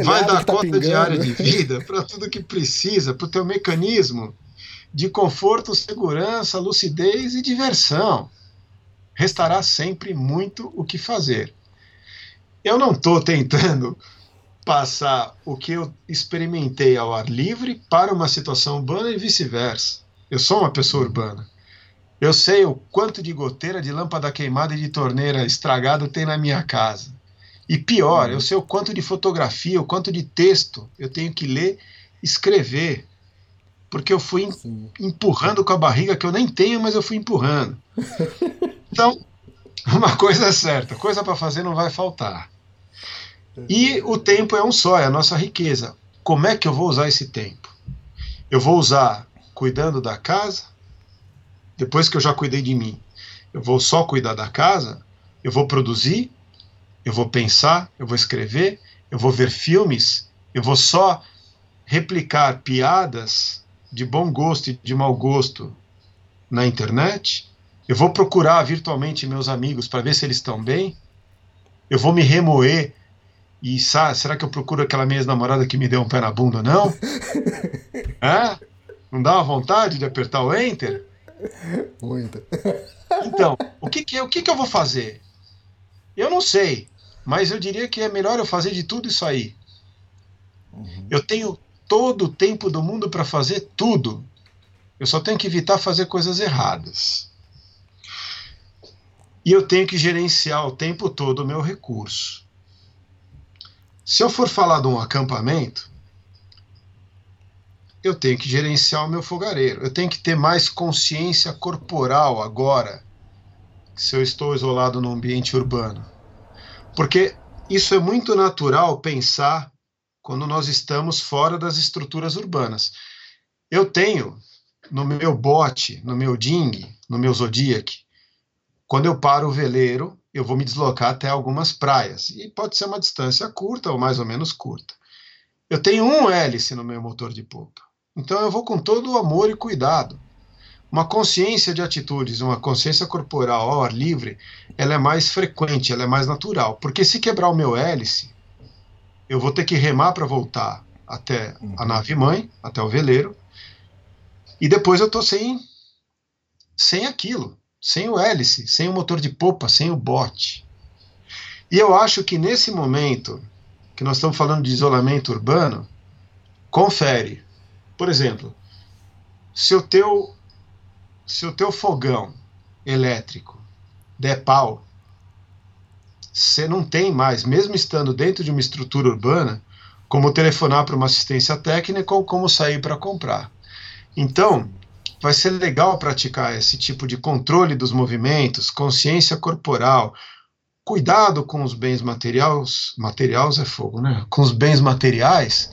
vai dar tá conta diária de vida para tudo que precisa, para o teu mecanismo de conforto, segurança, lucidez e diversão. Restará sempre muito o que fazer. Eu não estou tentando passar o que eu experimentei ao ar livre para uma situação urbana e vice-versa. Eu sou uma pessoa urbana. Eu sei o quanto de goteira de lâmpada queimada e de torneira estragada tem na minha casa. E pior, eu sei o quanto de fotografia, o quanto de texto eu tenho que ler, escrever. Porque eu fui empurrando com a barriga que eu nem tenho, mas eu fui empurrando. <laughs> Então, uma coisa é certa: coisa para fazer não vai faltar. E o tempo é um só, é a nossa riqueza. Como é que eu vou usar esse tempo? Eu vou usar cuidando da casa, depois que eu já cuidei de mim, eu vou só cuidar da casa, eu vou produzir, eu vou pensar, eu vou escrever, eu vou ver filmes, eu vou só replicar piadas de bom gosto e de mau gosto na internet, eu vou procurar virtualmente meus amigos para ver se eles estão bem, eu vou me remoer e sabe, será que eu procuro aquela minha namorada que me deu um pé na bunda ou não? <laughs> é? Não dá uma vontade de apertar o enter? Muita. Então, o que, que, o que, que eu vou fazer? Eu não sei, mas eu diria que é melhor eu fazer de tudo isso aí. Uhum. Eu tenho todo o tempo do mundo para fazer tudo. Eu só tenho que evitar fazer coisas erradas. E eu tenho que gerenciar o tempo todo o meu recurso. Se eu for falar de um acampamento, eu tenho que gerenciar o meu fogareiro. Eu tenho que ter mais consciência corporal agora, se eu estou isolado no ambiente urbano. Porque isso é muito natural pensar quando nós estamos fora das estruturas urbanas. Eu tenho no meu bote, no meu ding, no meu Zodiac, quando eu paro o veleiro, eu vou me deslocar até algumas praias. E pode ser uma distância curta ou mais ou menos curta. Eu tenho um hélice no meu motor de popa. Então eu vou com todo o amor e cuidado. Uma consciência de atitudes, uma consciência corporal ao ar livre, ela é mais frequente, ela é mais natural. Porque se quebrar o meu hélice, eu vou ter que remar para voltar até a uhum. nave mãe, até o veleiro, e depois eu estou sem, sem aquilo, sem o hélice, sem o motor de popa, sem o bote. E eu acho que nesse momento que nós estamos falando de isolamento urbano, confere por exemplo, se o teu, se o teu fogão elétrico der pau, você não tem mais, mesmo estando dentro de uma estrutura urbana, como telefonar para uma assistência técnica ou como sair para comprar. Então, vai ser legal praticar esse tipo de controle dos movimentos, consciência corporal, cuidado com os bens materiais, materiais é fogo, né? Com os bens materiais,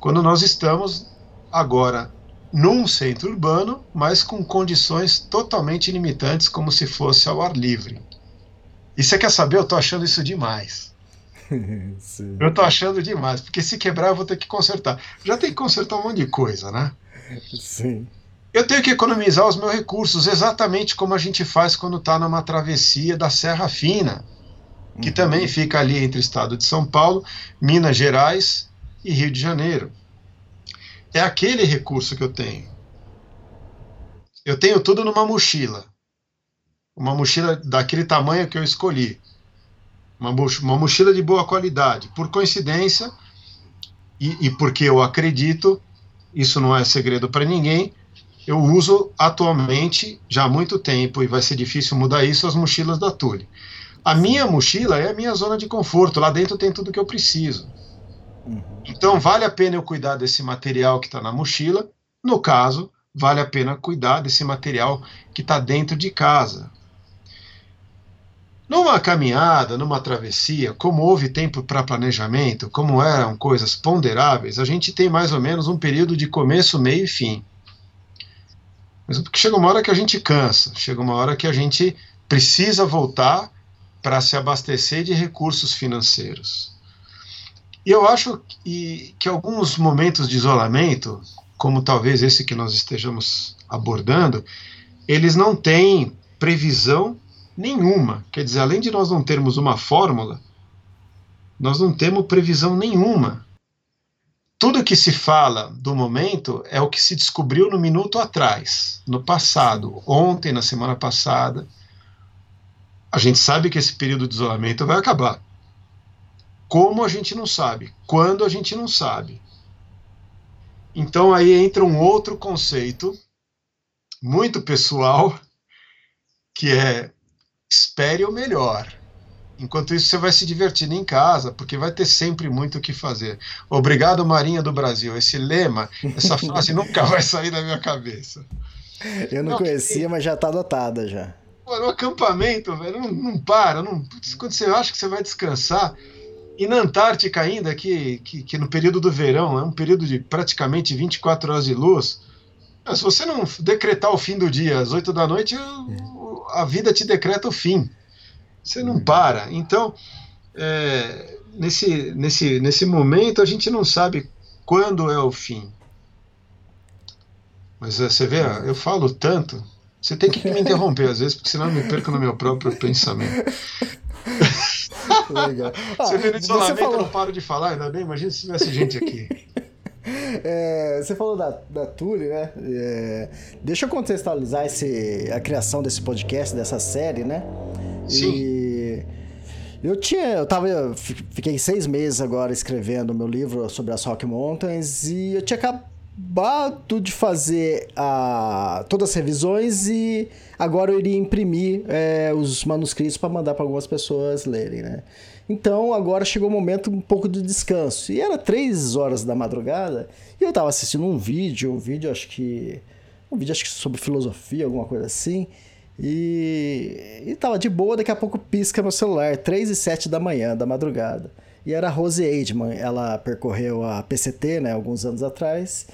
quando nós estamos agora num centro urbano, mas com condições totalmente limitantes, como se fosse ao ar livre. E você quer saber? Eu tô achando isso demais. <laughs> eu tô achando demais, porque se quebrar eu vou ter que consertar. Já tem que consertar um monte de coisa, né? Sim. Eu tenho que economizar os meus recursos, exatamente como a gente faz quando está numa travessia da Serra Fina, que uhum. também fica ali entre o estado de São Paulo, Minas Gerais e Rio de Janeiro é aquele recurso que eu tenho. Eu tenho tudo numa mochila. Uma mochila daquele tamanho que eu escolhi. Uma, uma mochila de boa qualidade. Por coincidência, e, e porque eu acredito, isso não é segredo para ninguém, eu uso atualmente, já há muito tempo, e vai ser difícil mudar isso, as mochilas da Tule. A minha mochila é a minha zona de conforto, lá dentro tem tudo que eu preciso. Então, vale a pena eu cuidar desse material que está na mochila. No caso, vale a pena cuidar desse material que está dentro de casa. Numa caminhada, numa travessia, como houve tempo para planejamento, como eram coisas ponderáveis, a gente tem mais ou menos um período de começo, meio e fim. Mas porque chega uma hora que a gente cansa, chega uma hora que a gente precisa voltar para se abastecer de recursos financeiros. E eu acho que, que alguns momentos de isolamento, como talvez esse que nós estejamos abordando, eles não têm previsão nenhuma. Quer dizer, além de nós não termos uma fórmula, nós não temos previsão nenhuma. Tudo que se fala do momento é o que se descobriu no minuto atrás, no passado, ontem, na semana passada. A gente sabe que esse período de isolamento vai acabar. Como a gente não sabe? Quando a gente não sabe? Então aí entra um outro conceito muito pessoal, que é espere o melhor. Enquanto isso, você vai se divertindo em casa, porque vai ter sempre muito o que fazer. Obrigado, Marinha do Brasil. Esse lema, essa <laughs> frase nunca vai sair da minha cabeça. Eu não, não conhecia, mas já está adotada já. Pô, no acampamento, velho, não, não para. Não, quando você acha que você vai descansar, e na Antártica ainda, que, que, que, no período do verão, é um período de praticamente 24 horas de luz, se você não decretar o fim do dia às 8 da noite, a vida te decreta o fim. Você não para. Então, é, nesse, nesse, nesse momento, a gente não sabe quando é o fim. Mas é, você vê, eu falo tanto, você tem que me interromper às vezes, porque senão eu me perco no meu próprio pensamento. Legal. <laughs> Ah, você vê no isolamento, falou... eu não paro de falar, ainda bem, imagina se tivesse gente aqui. <laughs> É, você falou da, da Tule, né? É, deixa eu contextualizar esse, a criação desse podcast, dessa série, né? Sim. E eu tinha. Eu tava. Fiquei seis meses agora escrevendo meu livro sobre as Rock Mountains e eu tinha acabado de fazer a, todas as revisões e agora eu iria imprimir é, os manuscritos para mandar para algumas pessoas lerem, né? Então agora chegou o momento um pouco de descanso. E era três horas da madrugada e eu estava assistindo um vídeo, um vídeo acho que um vídeo acho que sobre filosofia, alguma coisa assim. E, e tava de boa, daqui a pouco pisca meu celular, 3 e 7 da manhã, da madrugada. E era a Rose Aidman, ela percorreu a PCT, né, alguns anos atrás,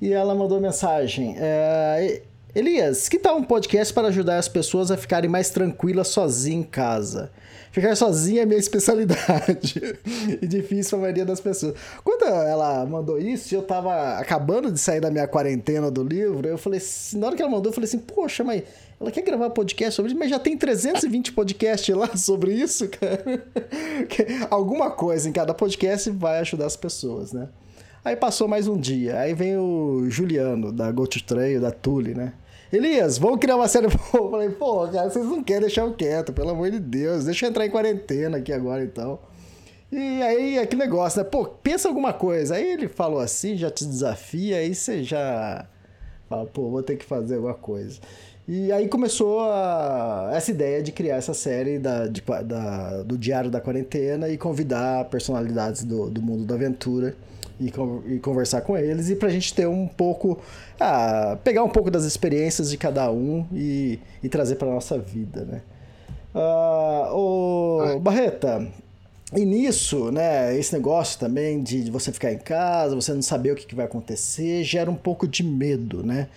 e ela mandou mensagem: é, Elias, que tal um podcast para ajudar as pessoas a ficarem mais tranquilas sozinhas em casa? Ficar sozinha é minha <laughs> especialidade. e difícil para a maioria das pessoas. Quando ela mandou isso, eu tava acabando de sair da minha quarentena do livro, eu falei, na hora que ela mandou, eu falei assim, poxa, mas ela quer gravar podcast sobre isso, mas já tem 320 podcasts lá <laughs> sobre isso, cara. <laughs> Alguma coisa em cada podcast vai ajudar as pessoas, né? Aí passou mais um dia. Aí vem o Juliano, da Go to Trail, da Tule, né? Elias, vamos criar uma série. <laughs> Eu falei, pô, cara, vocês não querem deixar eu quieto, pelo amor de Deus. Deixa eu entrar em quarentena aqui agora então. E aí, que negócio, né? Pô, pensa alguma coisa. Aí ele falou assim, já te desafia, aí você já fala, pô, vou ter que fazer alguma coisa. E aí começou a, essa ideia de criar essa série da, de, da, do Diário da Quarentena e convidar personalidades do, do mundo da aventura e, e conversar com eles e pra gente ter um pouco. Ah, pegar um pouco das experiências de cada um e, e trazer pra nossa vida, né? Ah, ô, Barreta, e nisso, né, esse negócio também de você ficar em casa, você não saber o que vai acontecer, gera um pouco de medo, né?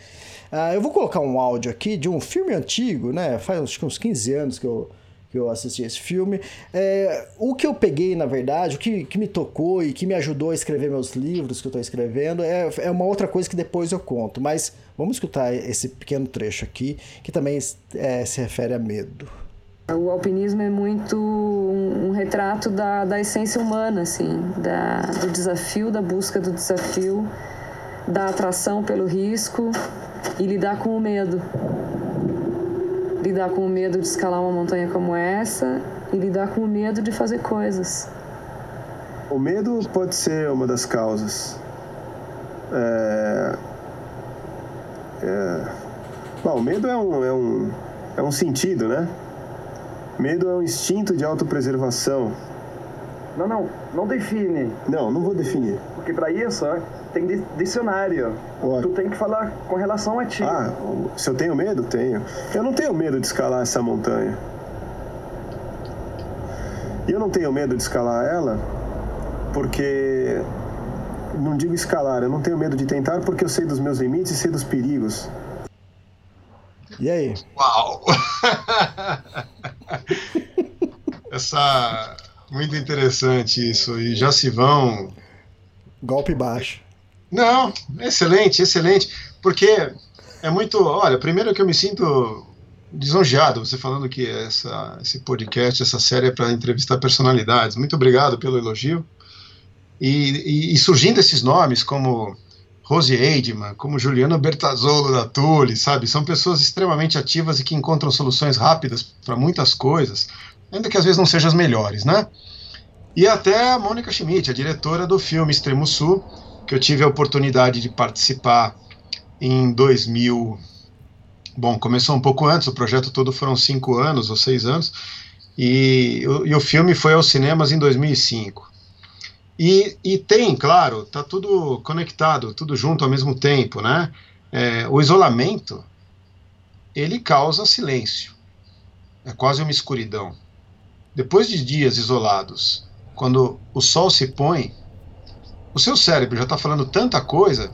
Ah, eu vou colocar um áudio aqui de um filme antigo, né? Faz que uns 15 anos que eu, que eu assisti esse filme. É, o que eu peguei, na verdade, o que, que me tocou e que me ajudou a escrever meus livros que eu estou escrevendo é, é uma outra coisa que depois eu conto. Mas vamos escutar esse pequeno trecho aqui, que também é, se refere a medo. O alpinismo é muito um, um retrato da, da essência humana, assim, da, do desafio, da busca do desafio, da atração pelo risco e lidar com o medo lidar com o medo de escalar uma montanha como essa e lidar com o medo de fazer coisas. O medo pode ser uma das causas. É, É... Bom, o medo é um, é, um, é um sentido, né? Medo é um instinto de autopreservação. Não, não, não define. Não, não vou definir. Porque para isso tem dicionário. Tu tem que falar com relação a ti. Ah, se eu tenho medo? Tenho. Eu não tenho medo de escalar essa montanha. E eu não tenho medo de escalar ela porque. Não digo escalar, eu não tenho medo de tentar porque eu sei dos meus limites e sei dos perigos. E aí? Uau! <laughs> Essa. Muito interessante isso. E já se vão. Golpe baixo. Não, excelente, excelente. Porque é muito. Olha, primeiro que eu me sinto lisonjeado você falando que essa, esse podcast, essa série é para entrevistar personalidades. Muito obrigado pelo elogio. E, e, e, surgindo esses nomes como Rose Eidman, como Juliano Bertazzolo da Tule, sabe? São pessoas extremamente ativas e que encontram soluções rápidas para muitas coisas, ainda que às vezes não sejam as melhores, né? E até a Mônica Schmidt, a diretora do filme Extremo Sul, que eu tive a oportunidade de participar em 2000, Bom, começou um pouco antes, o projeto todo foram cinco anos ou seis anos, e, e o filme foi aos cinemas em 2005. E, e tem, claro, tá tudo conectado, tudo junto ao mesmo tempo, né? É, o isolamento, ele causa silêncio, é quase uma escuridão. Depois de dias isolados, quando o sol se põe, o seu cérebro já está falando tanta coisa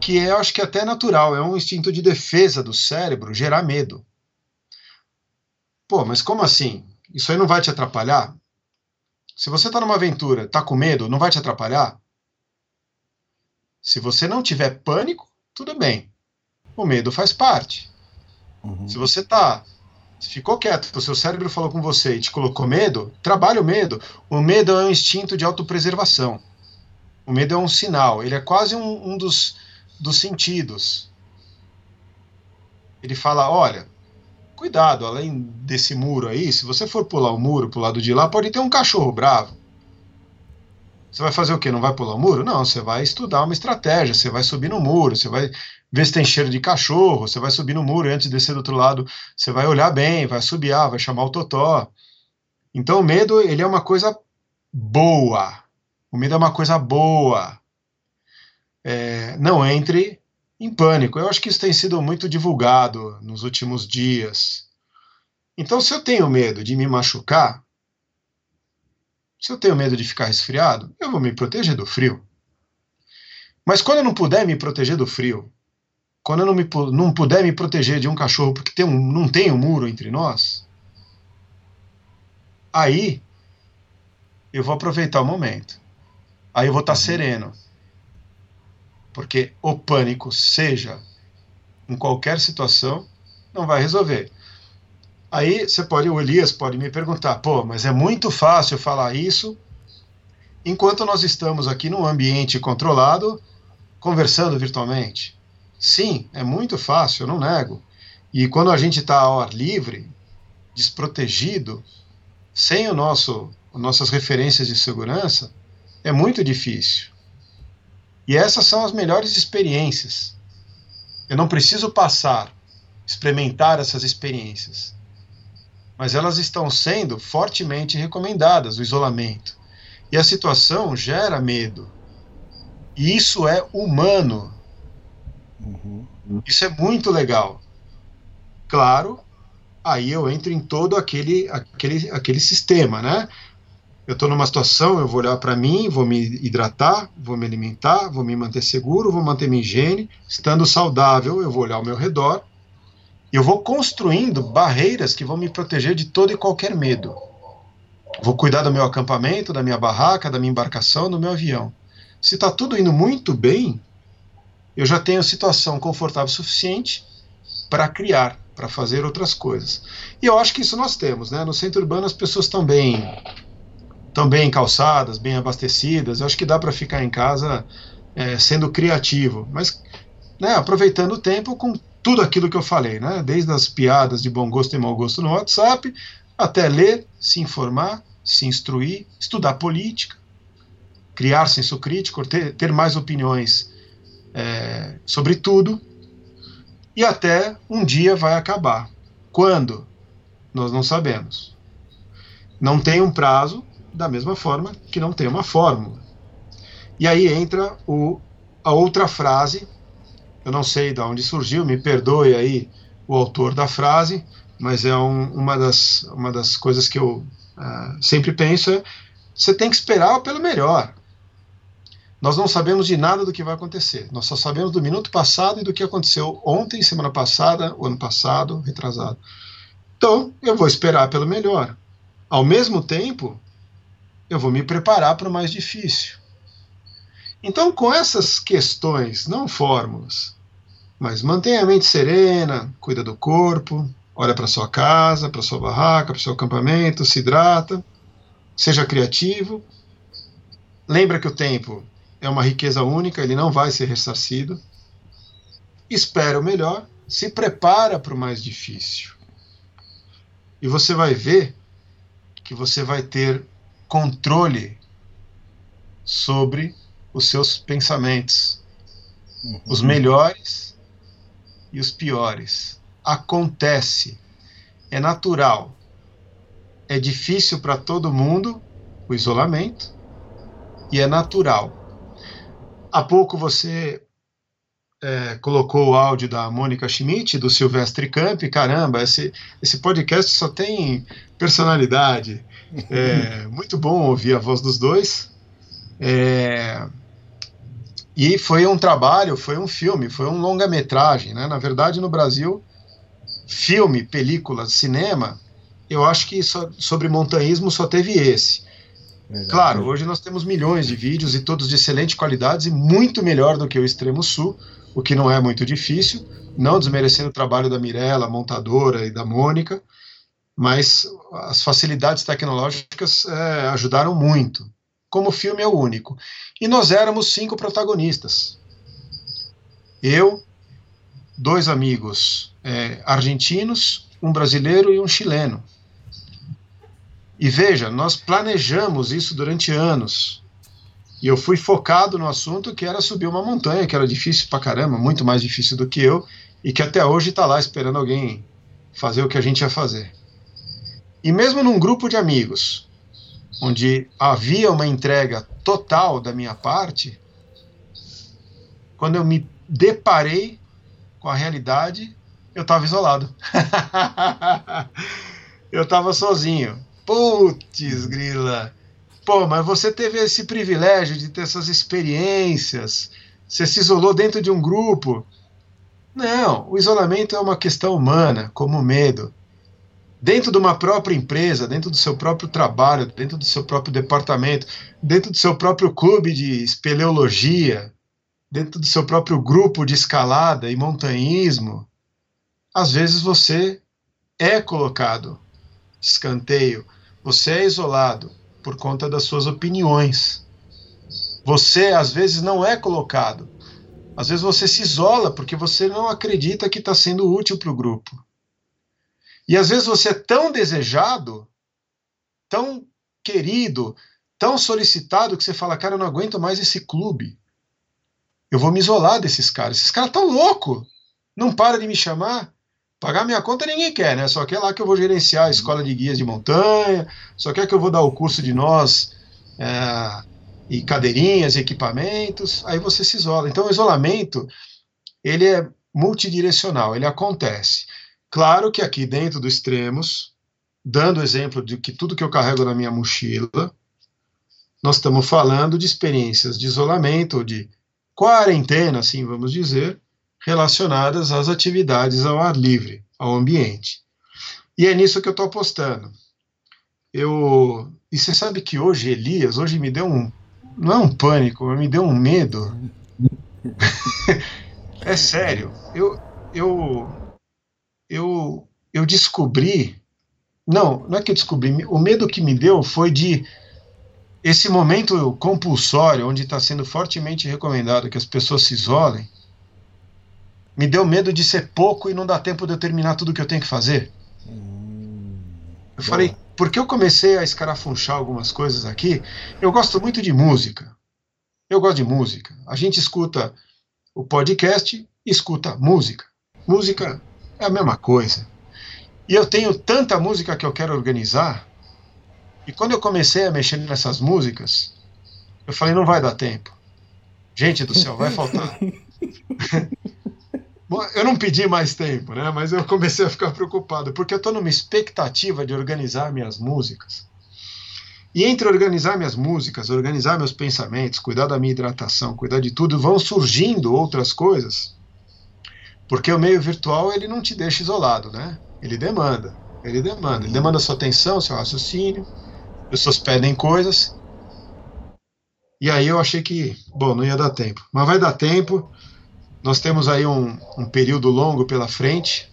que é, acho que é até natural, é um instinto de defesa do cérebro gerar medo. Pô, mas como assim? Isso aí não vai te atrapalhar? Se você está numa aventura, está com medo, não vai te atrapalhar? Se você não tiver pânico, tudo bem. O medo faz parte. Uhum. Se você tá, ficou quieto, o seu cérebro falou com você e te colocou medo, trabalha o medo. O medo é um instinto de autopreservação. O medo é um sinal, ele é quase um, um dos dos sentidos. Ele fala: olha, cuidado, além desse muro aí, se você for pular o muro pro lado de lá, pode ter um cachorro bravo. Você vai fazer o quê? Não vai pular o muro? Não, você vai estudar uma estratégia, você vai subir no muro, você vai ver se tem cheiro de cachorro, você vai subir no muro e antes de descer do outro lado, você vai olhar bem, vai subiar, vai chamar o totó. Então o medo, ele é uma coisa boa. O medo é uma coisa boa é, não entre em pânico. Eu acho que isso tem sido muito divulgado nos últimos dias. Então, se eu tenho medo de me machucar, se eu tenho medo de ficar resfriado, eu vou me proteger do frio. Mas quando eu não puder me proteger do frio, quando eu não, me, não puder me proteger de um cachorro porque tem um, não tem um muro entre nós, aí eu vou aproveitar o momento. Aí eu vou estar uhum. sereno porque o pânico, seja em qualquer situação, não vai resolver. Aí você pode, o Elias pode me perguntar, pô, mas é muito fácil falar isso enquanto nós estamos aqui num ambiente controlado, conversando virtualmente. Sim, é muito fácil, eu não nego. E quando a gente está ao ar livre, desprotegido, sem o nosso, nossas referências de segurança, é muito difícil. E essas são as melhores experiências. Eu não preciso passar, experimentar essas experiências. Mas elas estão sendo fortemente recomendadas, o isolamento. E a situação gera medo. E isso é humano. Uhum. Isso é muito legal. Claro, aí eu entro em todo aquele, aquele, aquele sistema, né? eu estou numa situação, eu vou olhar para mim, vou me hidratar, vou me alimentar, vou me manter seguro, vou manter minha higiene. Estando saudável, eu vou olhar ao meu redor e eu vou construindo barreiras que vão me proteger de todo e qualquer medo. Vou cuidar do meu acampamento, da minha barraca, da minha embarcação, do meu avião. Se está tudo indo muito bem, eu já tenho situação confortável suficiente para criar, para fazer outras coisas. E eu acho que isso nós temos, né? No centro urbano as pessoas estão bem bem calçadas, bem abastecidas. Eu acho que dá para ficar em casa é, sendo criativo, mas né, aproveitando o tempo com tudo aquilo que eu falei, né? Desde as piadas de bom gosto e mau gosto no WhatsApp, até ler, se informar, se instruir, estudar política, criar senso crítico, ter, ter mais opiniões é, sobre tudo. e até um dia vai acabar. Quando? Nós não sabemos. Não tem um prazo, da mesma forma que não tem uma fórmula. E aí entra o, a outra frase, eu não sei de onde surgiu, me perdoe aí o autor da frase, mas é um, uma, das, uma das coisas que eu uh, sempre penso: é, você tem que esperar pelo melhor. Nós não sabemos de nada do que vai acontecer. Nós só sabemos do minuto passado e do que aconteceu ontem, semana passada, ano passado, retrasado. Então, eu vou esperar pelo melhor. Ao mesmo tempo, eu vou me preparar para o mais difícil. Então, com essas questões, não fórmulas, mas mantenha a mente serena, cuida do corpo, olha para sua casa, para sua barraca, para seu acampamento, se hidrata, seja criativo. Lembra que o tempo é uma riqueza única, ele não vai ser ressarcido. Espera o melhor, se prepara para o mais difícil. E você vai ver que você vai ter controle sobre os seus pensamentos, uhum. os melhores e os piores. Acontece, é natural. É difícil para todo mundo o isolamento e é natural Há pouco você é, colocou o áudio da Mônica Schmidt, do Silvestre Camp. Caramba, esse, esse podcast só tem personalidade. É <laughs> muito bom ouvir a voz dos dois. É, e foi um trabalho, foi um filme, foi um longa-metragem. Né? Na verdade, no Brasil, filme, película, cinema, eu acho que só, sobre montanhismo só teve esse. Claro, hoje nós temos milhões de vídeos e todos de excelente qualidade e muito melhor do que o Extremo Sul, o que não é muito difícil, não desmerecendo o trabalho da Mirella, montadora e da Mônica, mas as facilidades tecnológicas é, ajudaram muito. Como o filme é o único. E nós éramos cinco protagonistas. Eu, dois amigos é, argentinos, um brasileiro e um chileno. E veja, nós planejamos isso durante anos. E eu fui focado no assunto que era subir uma montanha, que era difícil pra caramba, muito mais difícil do que eu, e que até hoje está lá esperando alguém fazer o que a gente ia fazer. E mesmo num grupo de amigos, onde havia uma entrega total da minha parte, quando eu me deparei com a realidade, eu estava isolado. <laughs> eu estava sozinho. Putz, grila. Pô, mas você teve esse privilégio de ter essas experiências. Você se isolou dentro de um grupo. Não, o isolamento é uma questão humana, como o medo. Dentro de uma própria empresa, dentro do seu próprio trabalho, dentro do seu próprio departamento, dentro do seu próprio clube de espeleologia, dentro do seu próprio grupo de escalada e montanhismo, às vezes você é colocado escanteio você é isolado por conta das suas opiniões. Você, às vezes, não é colocado. Às vezes você se isola porque você não acredita que está sendo útil para o grupo. E às vezes você é tão desejado, tão querido, tão solicitado que você fala, cara, eu não aguento mais esse clube. Eu vou me isolar desses caras. Esses caras estão loucos. Não para de me chamar. Pagar minha conta ninguém quer, né? Só quer lá que eu vou gerenciar a escola de guias de montanha, só quer que eu vou dar o curso de nós é, e cadeirinhas, equipamentos, aí você se isola. Então o isolamento, ele é multidirecional, ele acontece. Claro que aqui dentro do extremos, dando exemplo de que tudo que eu carrego na minha mochila, nós estamos falando de experiências de isolamento, de quarentena, assim vamos dizer, relacionadas às atividades ao ar livre, ao ambiente. E é nisso que eu estou apostando. Eu, e você sabe que hoje, Elias, hoje me deu um, não é um pânico, mas me deu um medo. <laughs> é sério. Eu, eu, eu, eu descobri, não, não é que eu descobri, o medo que me deu foi de esse momento compulsório, onde está sendo fortemente recomendado que as pessoas se isolem, me deu medo de ser pouco e não dar tempo de eu terminar tudo que eu tenho que fazer. Hum, eu falei, porque eu comecei a escarafunchar algumas coisas aqui. Eu gosto muito de música. Eu gosto de música. A gente escuta o podcast, escuta música. música é a mesma coisa. E eu tenho tanta música que eu quero organizar. E quando eu comecei a mexer nessas músicas, eu falei, não vai dar tempo. Gente do céu, vai faltar. <laughs> Bom, eu não pedi mais tempo, né? Mas eu comecei a ficar preocupado, porque eu estou numa expectativa de organizar minhas músicas. E entre organizar minhas músicas, organizar meus pensamentos, cuidar da minha hidratação, cuidar de tudo, vão surgindo outras coisas. Porque o meio virtual ele não te deixa isolado, né? Ele demanda, ele demanda, ele demanda sua atenção, seu raciocínio. As pessoas pedem coisas. E aí eu achei que, bom, não ia dar tempo. Mas vai dar tempo. Nós temos aí um, um período longo pela frente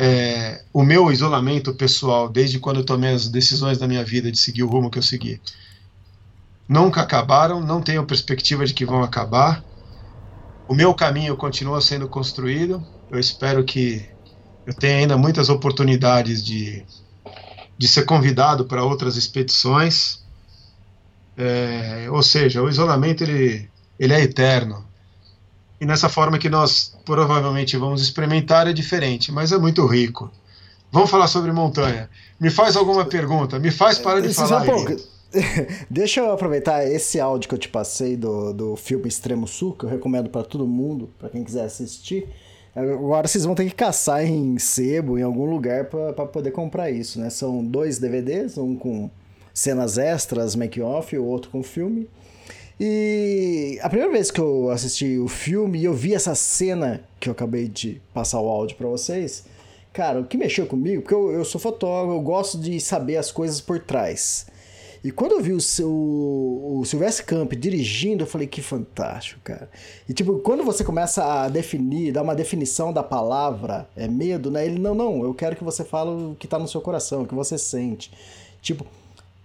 é, o meu isolamento pessoal, desde quando eu tomei as decisões da minha vida de seguir o rumo que eu segui, nunca acabaram, não tenho perspectiva de que vão acabar. O meu caminho continua sendo construído. Eu espero que eu tenha ainda muitas oportunidades de, de ser convidado para outras expedições. É, ou seja, o isolamento ele, ele é eterno. E nessa forma que nós provavelmente vamos experimentar é diferente, mas é muito rico. Vamos falar sobre montanha. Me faz alguma pergunta, me faz parar de falar. <laughs> Deixa eu aproveitar esse áudio que eu te passei do, do filme Extremo Sul, que eu recomendo para todo mundo, para quem quiser assistir. Agora vocês vão ter que caçar em sebo, em algum lugar, para poder comprar isso, né? São dois DVDs, um com cenas extras, make-off, e o outro com filme. E a primeira vez que eu assisti o filme e eu vi essa cena que eu acabei de passar o áudio para vocês, cara, o que mexeu comigo, porque eu, eu sou fotógrafo, eu gosto de saber as coisas por trás. E quando eu vi o, o Sylvester Camp dirigindo, eu falei que fantástico, cara. E tipo, quando você começa a definir, dar uma definição da palavra, é medo, né? Ele, não, não, eu quero que você fale o que tá no seu coração, o que você sente. Tipo,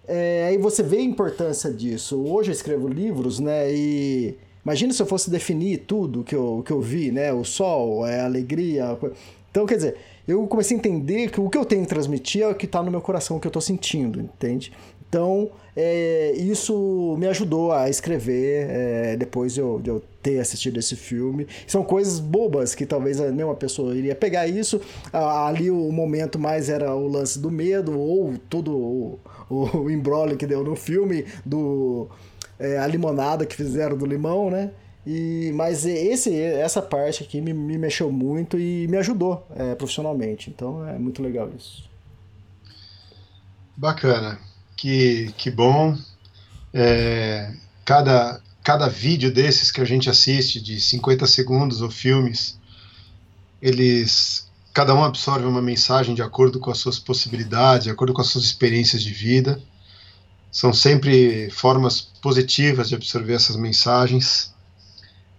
é, aí você vê a importância disso. Hoje eu escrevo livros, né? E imagina se eu fosse definir tudo que eu, que eu vi, né? O sol, é a alegria. Então, quer dizer, eu comecei a entender que o que eu tenho que transmitir é o que está no meu coração, o que eu estou sentindo, entende? Então, é, isso me ajudou a escrever é, depois de eu, de eu, ter assistido esse filme. São coisas bobas que talvez nenhuma pessoa iria pegar isso. Ali o momento mais era o lance do medo ou todo o, o, que deu no filme do é, a limonada que fizeram do limão, né? E, mas esse, essa parte aqui me, me mexeu muito e me ajudou é, profissionalmente. Então é muito legal isso. Bacana que, que bom. É, cada, cada vídeo desses que a gente assiste, de 50 segundos ou filmes, eles. Cada um absorve uma mensagem de acordo com as suas possibilidades, de acordo com as suas experiências de vida. São sempre formas positivas de absorver essas mensagens.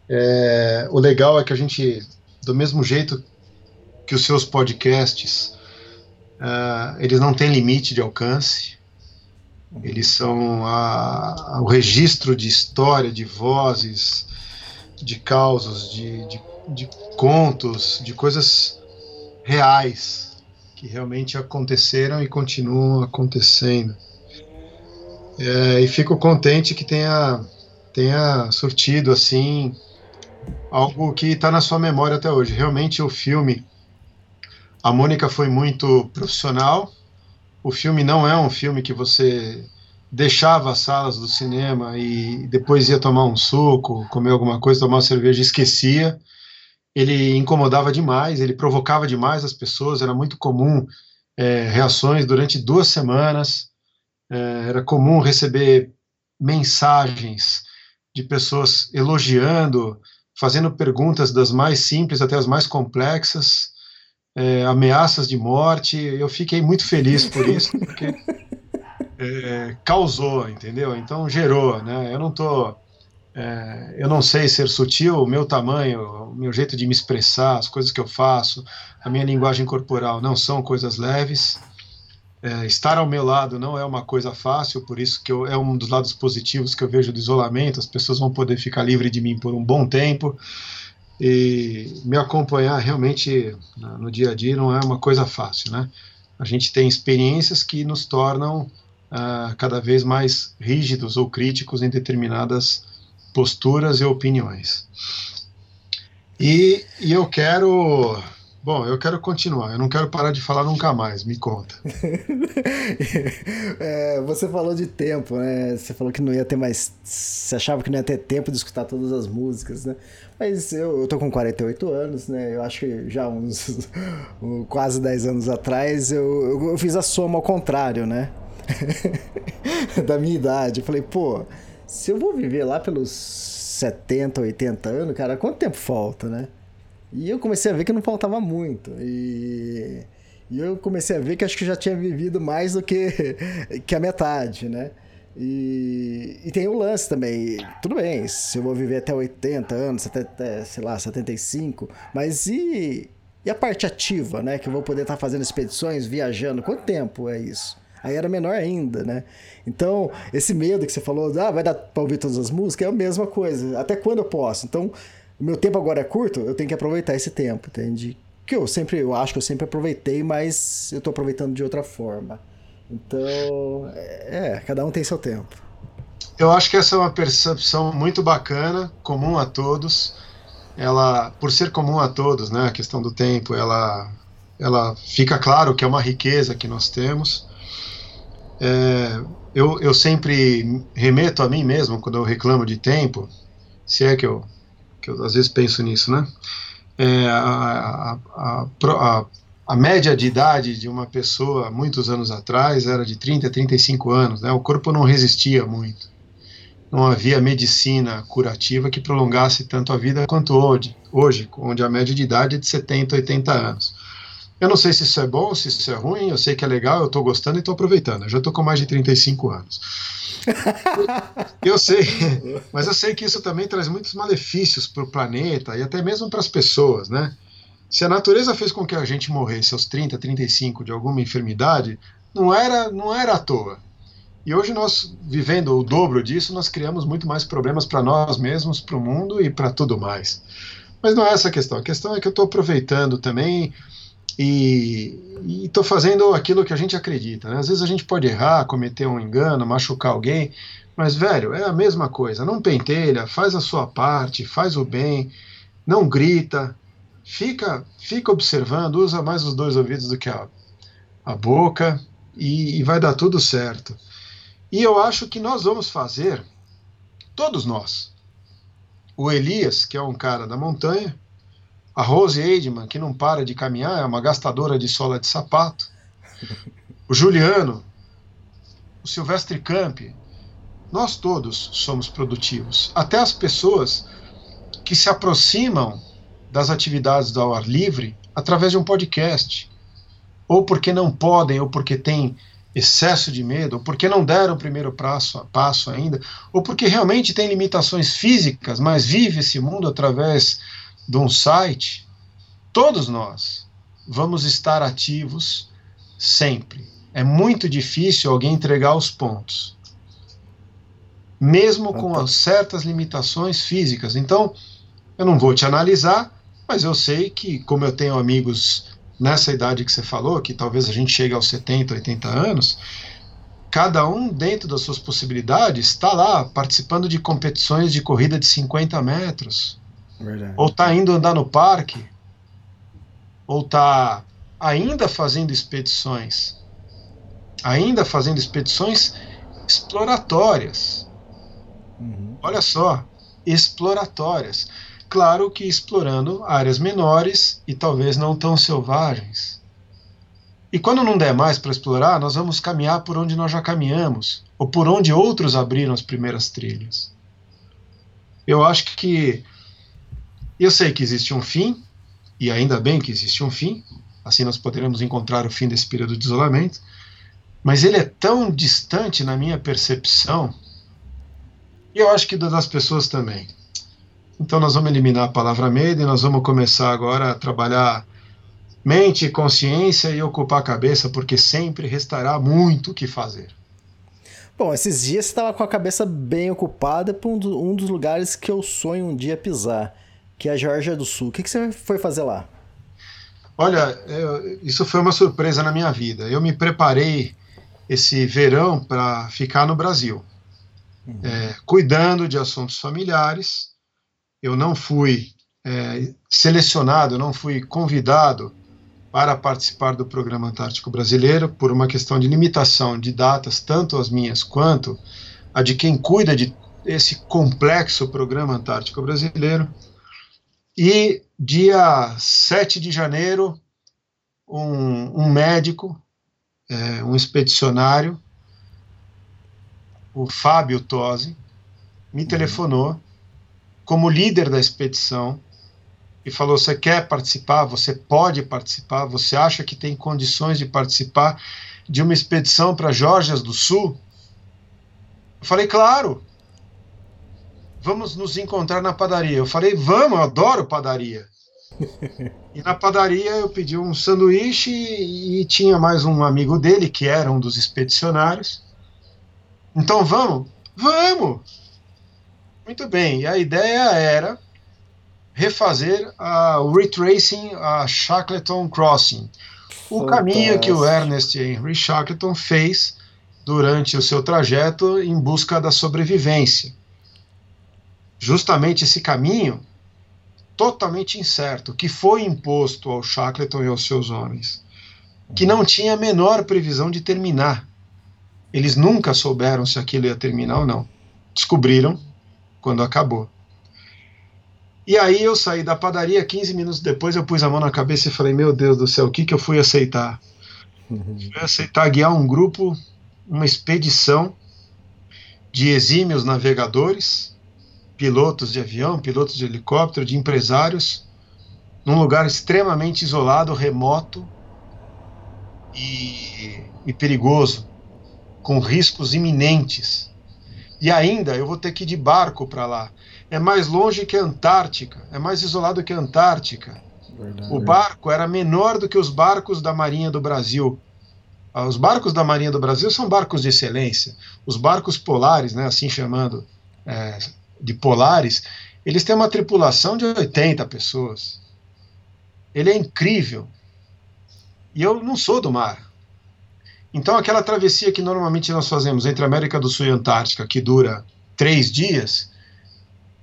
É, o legal é que a gente, do mesmo jeito que os seus podcasts, uh, eles não têm limite de alcance. Eles são a, a, o registro de história, de vozes, de causos, de, de, de contos, de coisas reais que realmente aconteceram e continuam acontecendo. É, e fico contente que tenha, tenha surtido assim algo que está na sua memória até hoje. Realmente o filme, a Mônica foi muito profissional, o filme não é um filme que você deixava as salas do cinema e depois ia tomar um suco, comer alguma coisa, tomar uma cerveja esquecia. Ele incomodava demais, ele provocava demais as pessoas, era muito comum é, reações durante duas semanas, é, era comum receber mensagens de pessoas elogiando, fazendo perguntas das mais simples até as mais complexas é, ameaças de morte. Eu fiquei muito feliz por isso, porque é, causou, entendeu? Então gerou, né? Eu não tô, é, eu não sei ser sutil, o meu tamanho, o meu jeito de me expressar, as coisas que eu faço, a minha linguagem corporal não são coisas leves. É, estar ao meu lado não é uma coisa fácil, por isso que eu, é um dos lados positivos que eu vejo do isolamento. As pessoas vão poder ficar livre de mim por um bom tempo e me acompanhar realmente no dia a dia não é uma coisa fácil, né? A gente tem experiências que nos tornam uh, cada vez mais rígidos ou críticos em determinadas posturas e opiniões. E, e eu quero. Bom, eu quero continuar. Eu não quero parar de falar nunca mais. Me conta. <laughs> é, você falou de tempo, né? Você falou que não ia ter mais. Você achava que não ia ter tempo de escutar todas as músicas, né? Mas eu, eu tô com 48 anos, né? Eu acho que já uns <laughs> quase 10 anos atrás eu, eu, eu fiz a soma ao contrário, né? <laughs> da minha idade. Eu falei, pô, se eu vou viver lá pelos 70, 80 anos, cara, quanto tempo falta, né? E eu comecei a ver que não faltava muito. E, e eu comecei a ver que acho que já tinha vivido mais do que, <laughs> que a metade, né? E, e tem o lance também. Tudo bem, se eu vou viver até 80 anos, até, sei lá, 75, mas e, e a parte ativa, né? Que eu vou poder estar tá fazendo expedições, viajando. Quanto tempo é isso? Aí era menor ainda, né? Então, esse medo que você falou, ah, vai dar pra ouvir todas as músicas, é a mesma coisa. Até quando eu posso? Então, meu tempo agora é curto, eu tenho que aproveitar esse tempo, entende? Que eu sempre, eu acho que eu sempre aproveitei, mas eu tô aproveitando de outra forma. Então, é, cada um tem seu tempo. Eu acho que essa é uma percepção muito bacana, comum a todos. Ela, por ser comum a todos, né, a questão do tempo, ela, ela fica claro que é uma riqueza que nós temos. É, eu, eu sempre remeto a mim mesmo quando eu reclamo de tempo, se é que eu, que eu às vezes penso nisso, né? É, a, a, a, a, média de idade de uma pessoa muitos anos atrás era de 30 a 35 anos, né? O corpo não resistia muito. Não havia medicina curativa que prolongasse tanto a vida quanto hoje, hoje onde a média de idade é de 70 a 80 anos. Eu não sei se isso é bom, se isso é ruim, eu sei que é legal, eu estou gostando e estou aproveitando. Eu já estou com mais de 35 anos. <laughs> eu sei, mas eu sei que isso também traz muitos malefícios para o planeta e até mesmo para as pessoas, né? Se a natureza fez com que a gente morresse aos 30, 35 de alguma enfermidade, não era, não era à toa. E hoje nós, vivendo o dobro disso, nós criamos muito mais problemas para nós mesmos, para o mundo e para tudo mais. Mas não é essa a questão. A questão é que eu estou aproveitando também e estou fazendo aquilo que a gente acredita. Né? Às vezes a gente pode errar, cometer um engano, machucar alguém, mas, velho, é a mesma coisa. Não pentelha, faz a sua parte, faz o bem, não grita, fica, fica observando, usa mais os dois ouvidos do que a, a boca e, e vai dar tudo certo. E eu acho que nós vamos fazer, todos nós. O Elias, que é um cara da montanha, a Rose Eidman, que não para de caminhar, é uma gastadora de sola de sapato. O Juliano, o Silvestre Camp, nós todos somos produtivos. Até as pessoas que se aproximam das atividades do ar livre através de um podcast. Ou porque não podem, ou porque têm excesso de medo, ou porque não deram o primeiro passo, passo ainda, ou porque realmente têm limitações físicas, mas vive esse mundo através de um site, todos nós vamos estar ativos sempre. É muito difícil alguém entregar os pontos, mesmo com as certas limitações físicas. Então, eu não vou te analisar, mas eu sei que, como eu tenho amigos nessa idade que você falou, que talvez a gente chegue aos 70, 80 anos, cada um, dentro das suas possibilidades, está lá participando de competições de corrida de 50 metros, Verdade. Ou está indo andar no parque, ou está ainda fazendo expedições, ainda fazendo expedições exploratórias. Uhum. Olha só, exploratórias. Claro que explorando áreas menores e talvez não tão selvagens. E quando não der mais para explorar, nós vamos caminhar por onde nós já caminhamos, ou por onde outros abriram as primeiras trilhas. Eu acho que eu sei que existe um fim, e ainda bem que existe um fim, assim nós poderemos encontrar o fim desse período de isolamento, mas ele é tão distante na minha percepção, e eu acho que das pessoas também. Então nós vamos eliminar a palavra medo e nós vamos começar agora a trabalhar mente, consciência e ocupar a cabeça, porque sempre restará muito o que fazer. Bom, esses dias você estava com a cabeça bem ocupada por um dos lugares que eu sonho um dia pisar que é a Geórgia do Sul. O que, que você foi fazer lá? Olha, eu, isso foi uma surpresa na minha vida. Eu me preparei esse verão para ficar no Brasil, uhum. é, cuidando de assuntos familiares. Eu não fui é, selecionado, não fui convidado para participar do Programa Antártico Brasileiro por uma questão de limitação de datas, tanto as minhas quanto a de quem cuida de esse complexo Programa Antártico Brasileiro. E dia 7 de janeiro, um, um médico, é, um expedicionário, o Fábio Tosi, me telefonou como líder da expedição e falou: Você quer participar? Você pode participar? Você acha que tem condições de participar de uma expedição para Georgias do Sul? Eu falei: Claro. Vamos nos encontrar na padaria. Eu falei: Vamos, eu adoro padaria. <laughs> e na padaria eu pedi um sanduíche e, e tinha mais um amigo dele que era um dos expedicionários. Então vamos? Vamos! Muito bem, e a ideia era refazer a, o retracing a Shackleton Crossing, o Fantástico. caminho que o Ernest Henry Shackleton fez durante o seu trajeto em busca da sobrevivência. Justamente esse caminho totalmente incerto que foi imposto ao Shackleton e aos seus homens, que não tinha a menor previsão de terminar. Eles nunca souberam se aquilo ia terminar ou não. Descobriram quando acabou. E aí eu saí da padaria, 15 minutos depois eu pus a mão na cabeça e falei, meu Deus do céu, o que, que eu fui aceitar? Uhum. Fui aceitar guiar um grupo, uma expedição de exímios navegadores, pilotos de avião, pilotos de helicóptero, de empresários, num lugar extremamente isolado, remoto e, e perigoso, com riscos iminentes. E ainda eu vou ter que ir de barco para lá é mais longe que a Antártica, é mais isolado que a Antártica. Verdade. O barco era menor do que os barcos da Marinha do Brasil. Ah, os barcos da Marinha do Brasil são barcos de excelência. Os barcos polares, né, assim chamando é, de polares, eles têm uma tripulação de 80 pessoas. Ele é incrível. E eu não sou do mar. Então, aquela travessia que normalmente nós fazemos entre a América do Sul e a Antártica, que dura três dias,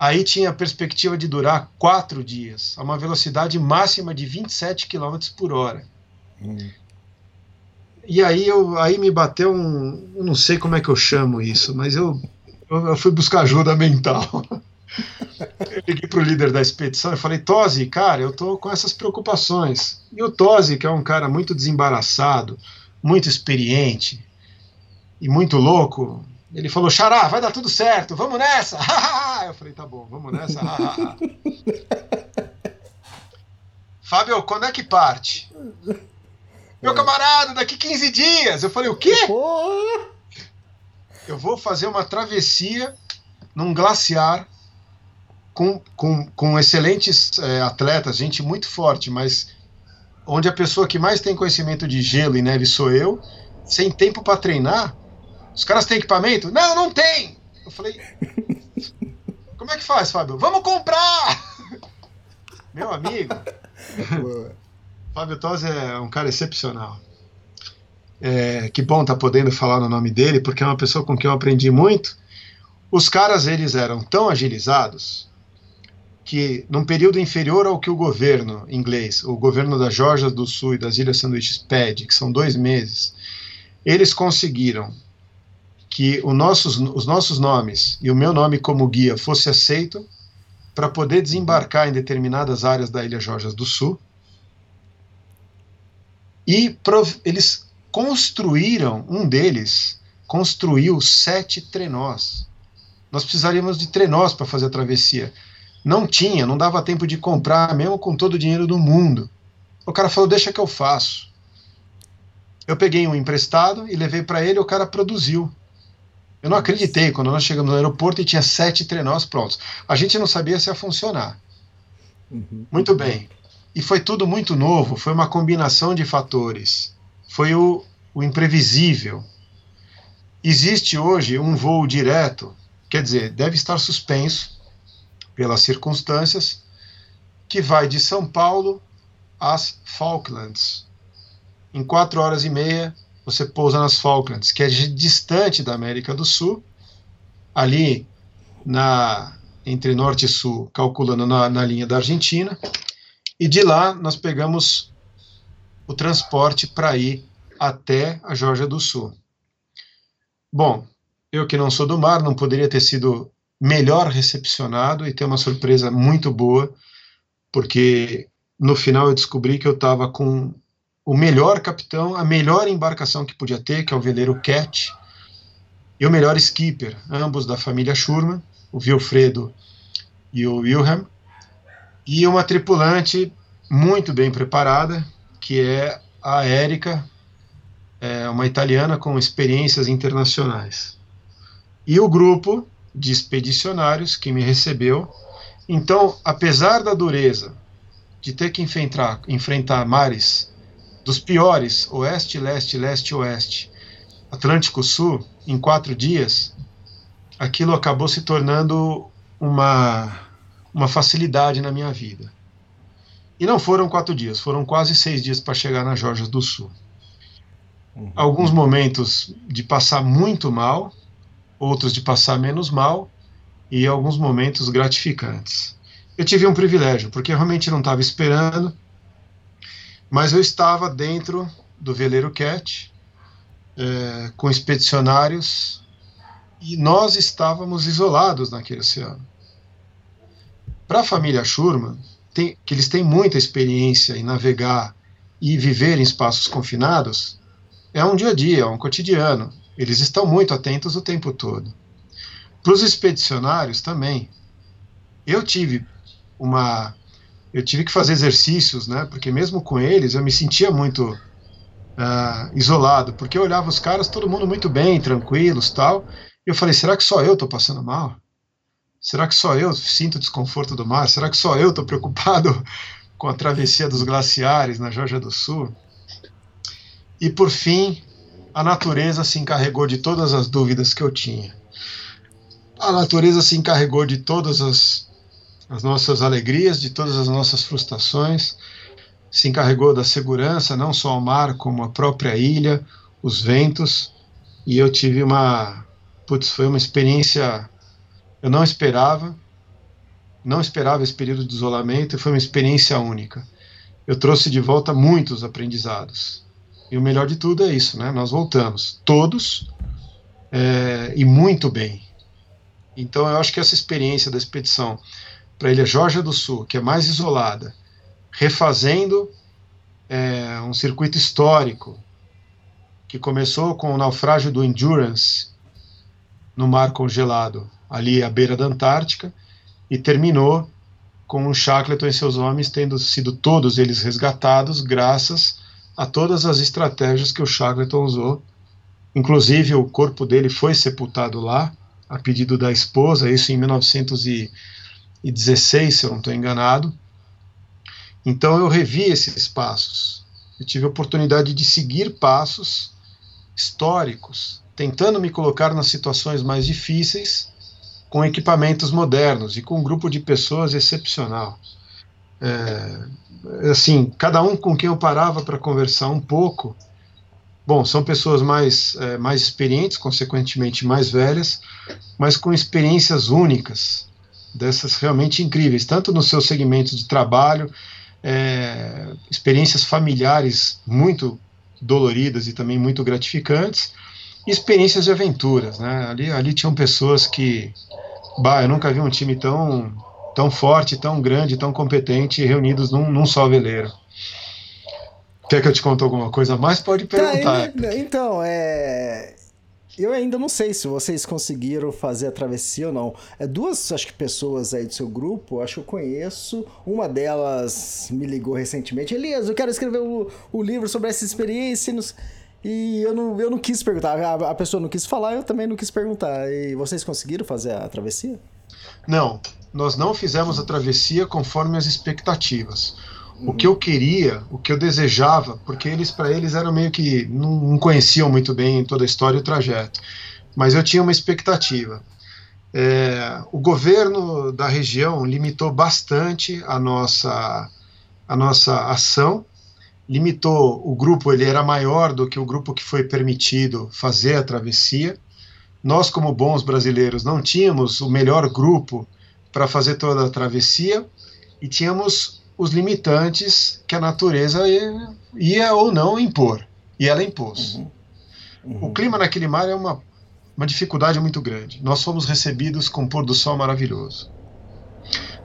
Aí tinha a perspectiva de durar quatro dias, a uma velocidade máxima de 27 km por hora. Hum. E aí, eu, aí me bateu um. Eu não sei como é que eu chamo isso, mas eu, eu, fui buscar ajuda mental. <laughs> eu liguei para o líder da expedição e falei: Tosi, cara, eu tô com essas preocupações. E o Tosi, que é um cara muito desembaraçado, muito experiente e muito louco, ele falou: Xará, vai dar tudo certo, vamos nessa! <laughs> <laughs> Eu falei: tá bom, vamos nessa. Fábio, quando é que parte? Meu camarada, daqui 15 dias. Eu falei: o quê? Eu vou fazer uma travessia num glaciar com, com, com excelentes é, atletas, gente muito forte, mas onde a pessoa que mais tem conhecimento de gelo e neve sou eu, sem tempo para treinar os caras têm equipamento? Não, não tem! Eu falei. <laughs> Como é que faz, Fábio? Vamos comprar! <laughs> Meu amigo. Fábio Tosi é um cara excepcional. É, que bom estar tá podendo falar no nome dele, porque é uma pessoa com quem eu aprendi muito. Os caras, eles eram tão agilizados que, num período inferior ao que o governo inglês, o governo da Geórgia do Sul e das Ilhas Sanduíches pede, que são dois meses, eles conseguiram que nossos, os nossos nomes e o meu nome como guia fosse aceito para poder desembarcar em determinadas áreas da Ilha Georgias do Sul. E eles construíram, um deles construiu sete trenós. Nós precisaríamos de trenós para fazer a travessia. Não tinha, não dava tempo de comprar, mesmo com todo o dinheiro do mundo. O cara falou: Deixa que eu faço. Eu peguei um emprestado e levei para ele, o cara produziu. Eu não acreditei quando nós chegamos no aeroporto e tinha sete trenós prontos. A gente não sabia se ia funcionar. Uhum. Muito bem. E foi tudo muito novo, foi uma combinação de fatores. Foi o, o imprevisível. Existe hoje um voo direto, quer dizer, deve estar suspenso pelas circunstâncias, que vai de São Paulo às Falklands. Em quatro horas e meia, você pousa nas Falklands, que é distante da América do Sul, ali na entre norte e sul, calculando na, na linha da Argentina, e de lá nós pegamos o transporte para ir até a Geórgia do Sul. Bom, eu que não sou do mar, não poderia ter sido melhor recepcionado e ter uma surpresa muito boa, porque no final eu descobri que eu estava com o melhor capitão, a melhor embarcação que podia ter, que é o veleiro Cat, e o melhor skipper, ambos da família Schurman, o Wilfredo e o Wilhelm, e uma tripulante muito bem preparada, que é a Érica, é uma italiana com experiências internacionais. E o grupo de expedicionários que me recebeu. Então, apesar da dureza de ter que enfrentar, enfrentar mares dos piores, oeste, leste, leste, oeste, Atlântico Sul, em quatro dias, aquilo acabou se tornando uma, uma facilidade na minha vida. E não foram quatro dias, foram quase seis dias para chegar na Georgia do Sul. Uhum. Alguns momentos de passar muito mal, outros de passar menos mal, e alguns momentos gratificantes. Eu tive um privilégio, porque realmente não estava esperando, mas eu estava dentro do veleiro Cat, é, com expedicionários, e nós estávamos isolados naquele oceano. Para a família Schurman, tem, que eles têm muita experiência em navegar e viver em espaços confinados, é um dia a dia, é um cotidiano. Eles estão muito atentos o tempo todo. Para os expedicionários também. Eu tive uma. Eu tive que fazer exercícios, né? Porque mesmo com eles eu me sentia muito uh, isolado, porque eu olhava os caras, todo mundo muito bem, tranquilos, tal. E eu falei, será que só eu estou passando mal? Será que só eu sinto desconforto do mar? Será que só eu estou preocupado <laughs> com a travessia dos glaciares na Georgia do Sul? E por fim, a natureza se encarregou de todas as dúvidas que eu tinha. A natureza se encarregou de todas as, as nossas alegrias, de todas as nossas frustrações, se encarregou da segurança, não só o mar, como a própria ilha, os ventos, e eu tive uma. Putz, foi uma experiência eu não esperava, não esperava esse período de isolamento foi uma experiência única. Eu trouxe de volta muitos aprendizados. E o melhor de tudo é isso, né? Nós voltamos, todos, é, e muito bem. Então eu acho que essa experiência da expedição para a Ilha Georgia do Sul, que é mais isolada, refazendo é, um circuito histórico que começou com o naufrágio do Endurance no mar congelado ali à beira da Antártica, e terminou com o Shackleton e seus homens tendo sido todos eles resgatados graças a todas as estratégias que o Shackleton usou. Inclusive, o corpo dele foi sepultado lá, a pedido da esposa, isso em 1916, se eu não estou enganado. Então, eu revi esses passos. Eu tive a oportunidade de seguir passos históricos, tentando me colocar nas situações mais difíceis com equipamentos modernos e com um grupo de pessoas excepcional. É, assim, cada um com quem eu parava para conversar um pouco, bom, são pessoas mais, é, mais experientes, consequentemente mais velhas, mas com experiências únicas, dessas realmente incríveis, tanto no seu segmento de trabalho, é, experiências familiares muito doloridas e também muito gratificantes, experiências de aventuras, né? Ali, ali tinham pessoas que Bah, eu nunca vi um time tão, tão forte, tão grande, tão competente reunidos num, num só veleiro. Quer que eu te conte alguma coisa mais? Pode tá, perguntar. Tá, então, é. Eu ainda não sei se vocês conseguiram fazer a travessia ou não. É duas, acho que pessoas aí do seu grupo, acho que eu conheço. Uma delas me ligou recentemente. Elias, eu quero escrever o, o livro sobre essa experiência. Nos... E eu não, eu não quis perguntar. A, a pessoa não quis falar, eu também não quis perguntar. E vocês conseguiram fazer a travessia? Não, nós não fizemos a travessia conforme as expectativas. Uhum. O que eu queria, o que eu desejava, porque eles para eles eram meio que não, não, conheciam muito bem toda a história e o trajeto, mas eu tinha uma expectativa. É, o governo da região limitou bastante a nossa a nossa ação limitou o grupo, ele era maior do que o grupo que foi permitido fazer a travessia. Nós, como bons brasileiros, não tínhamos o melhor grupo para fazer toda a travessia e tínhamos os limitantes que a natureza ia, ia ou não impor. E ela impôs. Uhum. Uhum. O clima naquele mar é uma, uma dificuldade muito grande. Nós fomos recebidos com um pôr do sol maravilhoso.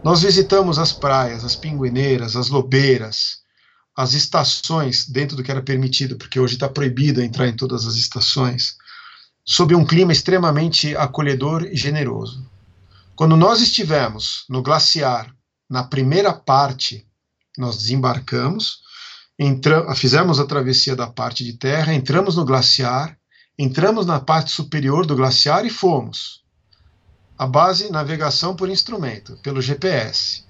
Nós visitamos as praias, as pinguineiras, as lobeiras, as estações, dentro do que era permitido, porque hoje está proibido entrar em todas as estações, sob um clima extremamente acolhedor e generoso. Quando nós estivemos no glaciar, na primeira parte, nós desembarcamos, fizemos a travessia da parte de terra, entramos no glaciar, entramos na parte superior do glaciar e fomos. A base, navegação por instrumento, pelo GPS.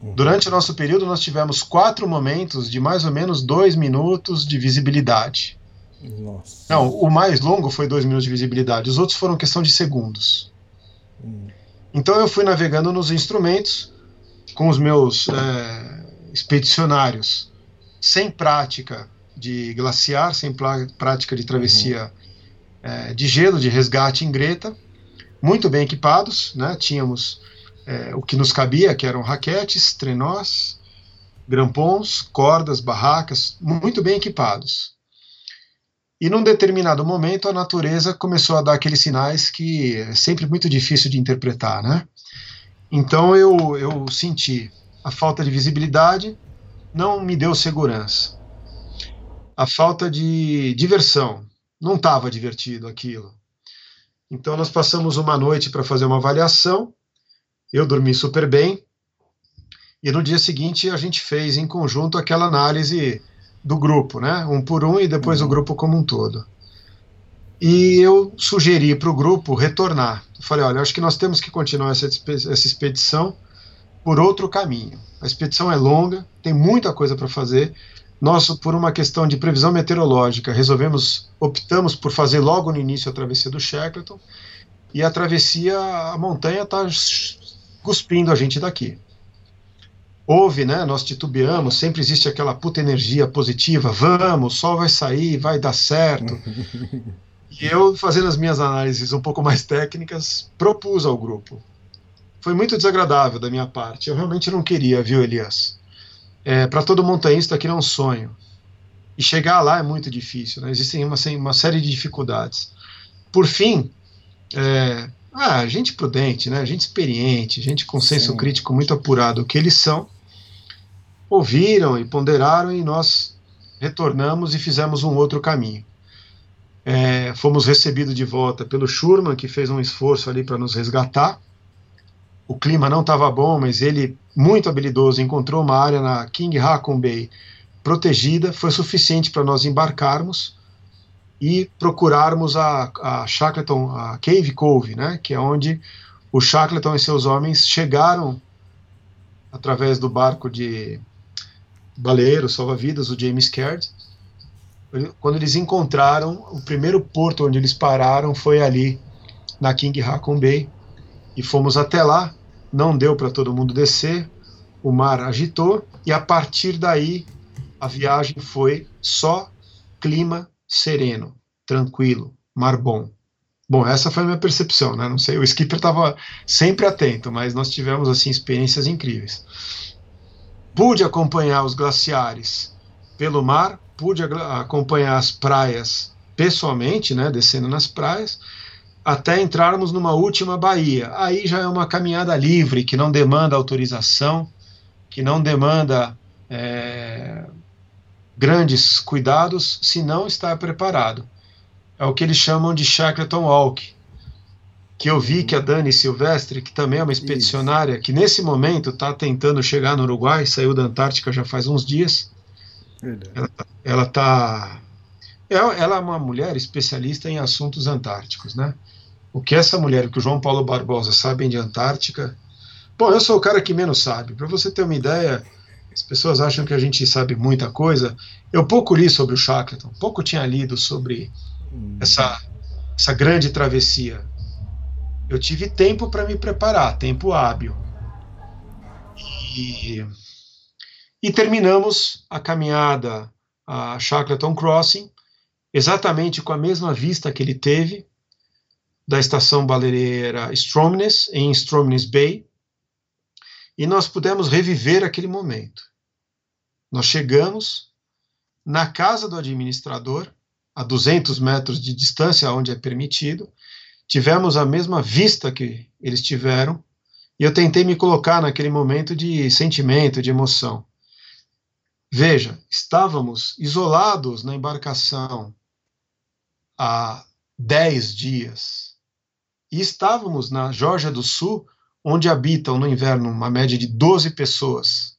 Uhum. Durante o nosso período, nós tivemos quatro momentos de mais ou menos dois minutos de visibilidade. Nossa. Não, o mais longo foi dois minutos de visibilidade, os outros foram questão de segundos. Hum. Então eu fui navegando nos instrumentos com os meus é, expedicionários, sem prática de glaciar, sem prática de travessia uhum. é, de gelo, de resgate em greta, muito bem equipados, né? Tínhamos é, o que nos cabia, que eram raquetes, trenós, grampons, cordas, barracas, muito bem equipados. E num determinado momento a natureza começou a dar aqueles sinais que é sempre muito difícil de interpretar, né? Então eu, eu senti a falta de visibilidade, não me deu segurança. A falta de diversão, não estava divertido aquilo. Então nós passamos uma noite para fazer uma avaliação eu dormi super bem. E no dia seguinte a gente fez em conjunto aquela análise do grupo, né? Um por um e depois uhum. o grupo como um todo. E eu sugeri para o grupo retornar. Eu falei, olha, acho que nós temos que continuar essa, essa expedição por outro caminho. A expedição é longa, tem muita coisa para fazer. Nós, por uma questão de previsão meteorológica, resolvemos, optamos por fazer logo no início a travessia do Shackleton. E a travessia, a montanha está cuspindo a gente daqui. Houve, né? Nós titubeamos, sempre existe aquela puta energia positiva, vamos, o sol vai sair, vai dar certo. <laughs> e eu, fazendo as minhas análises um pouco mais técnicas, propus ao grupo. Foi muito desagradável da minha parte, eu realmente não queria, viu, Elias? É, Para todo montanhista aquilo é um sonho. E chegar lá é muito difícil, né? existem uma, uma série de dificuldades. Por fim, é, ah, gente prudente, né? gente experiente, gente com senso Sim. crítico muito apurado, o que eles são, ouviram e ponderaram e nós retornamos e fizemos um outro caminho. É, fomos recebidos de volta pelo Schurman, que fez um esforço ali para nos resgatar. O clima não estava bom, mas ele, muito habilidoso, encontrou uma área na King Haakon Bay protegida, foi suficiente para nós embarcarmos e procurarmos a, a Shackleton, a Cave Cove, né, que é onde o Shackleton e seus homens chegaram através do barco de baleeiro, salva-vidas, o James Caird. Quando eles encontraram, o primeiro porto onde eles pararam foi ali, na King Haakon Bay, e fomos até lá. Não deu para todo mundo descer, o mar agitou, e a partir daí a viagem foi só clima sereno, tranquilo, mar bom. Bom, essa foi a minha percepção, né? Não sei, o skipper estava sempre atento, mas nós tivemos assim experiências incríveis. Pude acompanhar os glaciares pelo mar, pude acompanhar as praias pessoalmente, né, descendo nas praias, até entrarmos numa última baía. Aí já é uma caminhada livre, que não demanda autorização, que não demanda é, grandes cuidados se não está preparado. É o que eles chamam de Shackleton Walk, que eu vi que a Dani Silvestre, que também é uma expedicionária, Isso. que nesse momento está tentando chegar no Uruguai, saiu da Antártica já faz uns dias. Ela está. Ela, ela é uma mulher especialista em assuntos antárticos, né? O que essa mulher, que o João Paulo Barbosa sabem de Antártica. Bom, eu sou o cara que menos sabe. Para você ter uma ideia, as pessoas acham que a gente sabe muita coisa. Eu pouco li sobre o Shackleton, pouco tinha lido sobre hum. essa, essa grande travessia. Eu tive tempo para me preparar, tempo hábil. E, e terminamos a caminhada a Shackleton Crossing, exatamente com a mesma vista que ele teve da estação baleeira Stromness, em Stromness Bay, e nós pudemos reviver aquele momento. Nós chegamos na casa do administrador, a 200 metros de distância, onde é permitido, tivemos a mesma vista que eles tiveram, e eu tentei me colocar naquele momento de sentimento, de emoção. Veja, estávamos isolados na embarcação há 10 dias, e estávamos na Geórgia do Sul, onde habitam no inverno uma média de 12 pessoas.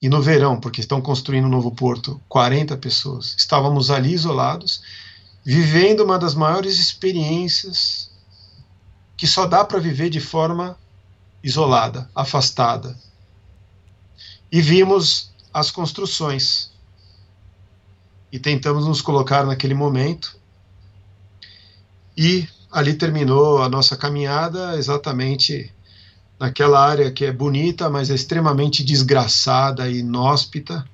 E no verão, porque estão construindo um novo porto, 40 pessoas. Estávamos ali isolados, vivendo uma das maiores experiências que só dá para viver de forma isolada, afastada. E vimos as construções. E tentamos nos colocar naquele momento. E ali terminou a nossa caminhada exatamente naquela área que é bonita, mas é extremamente desgraçada e inóspita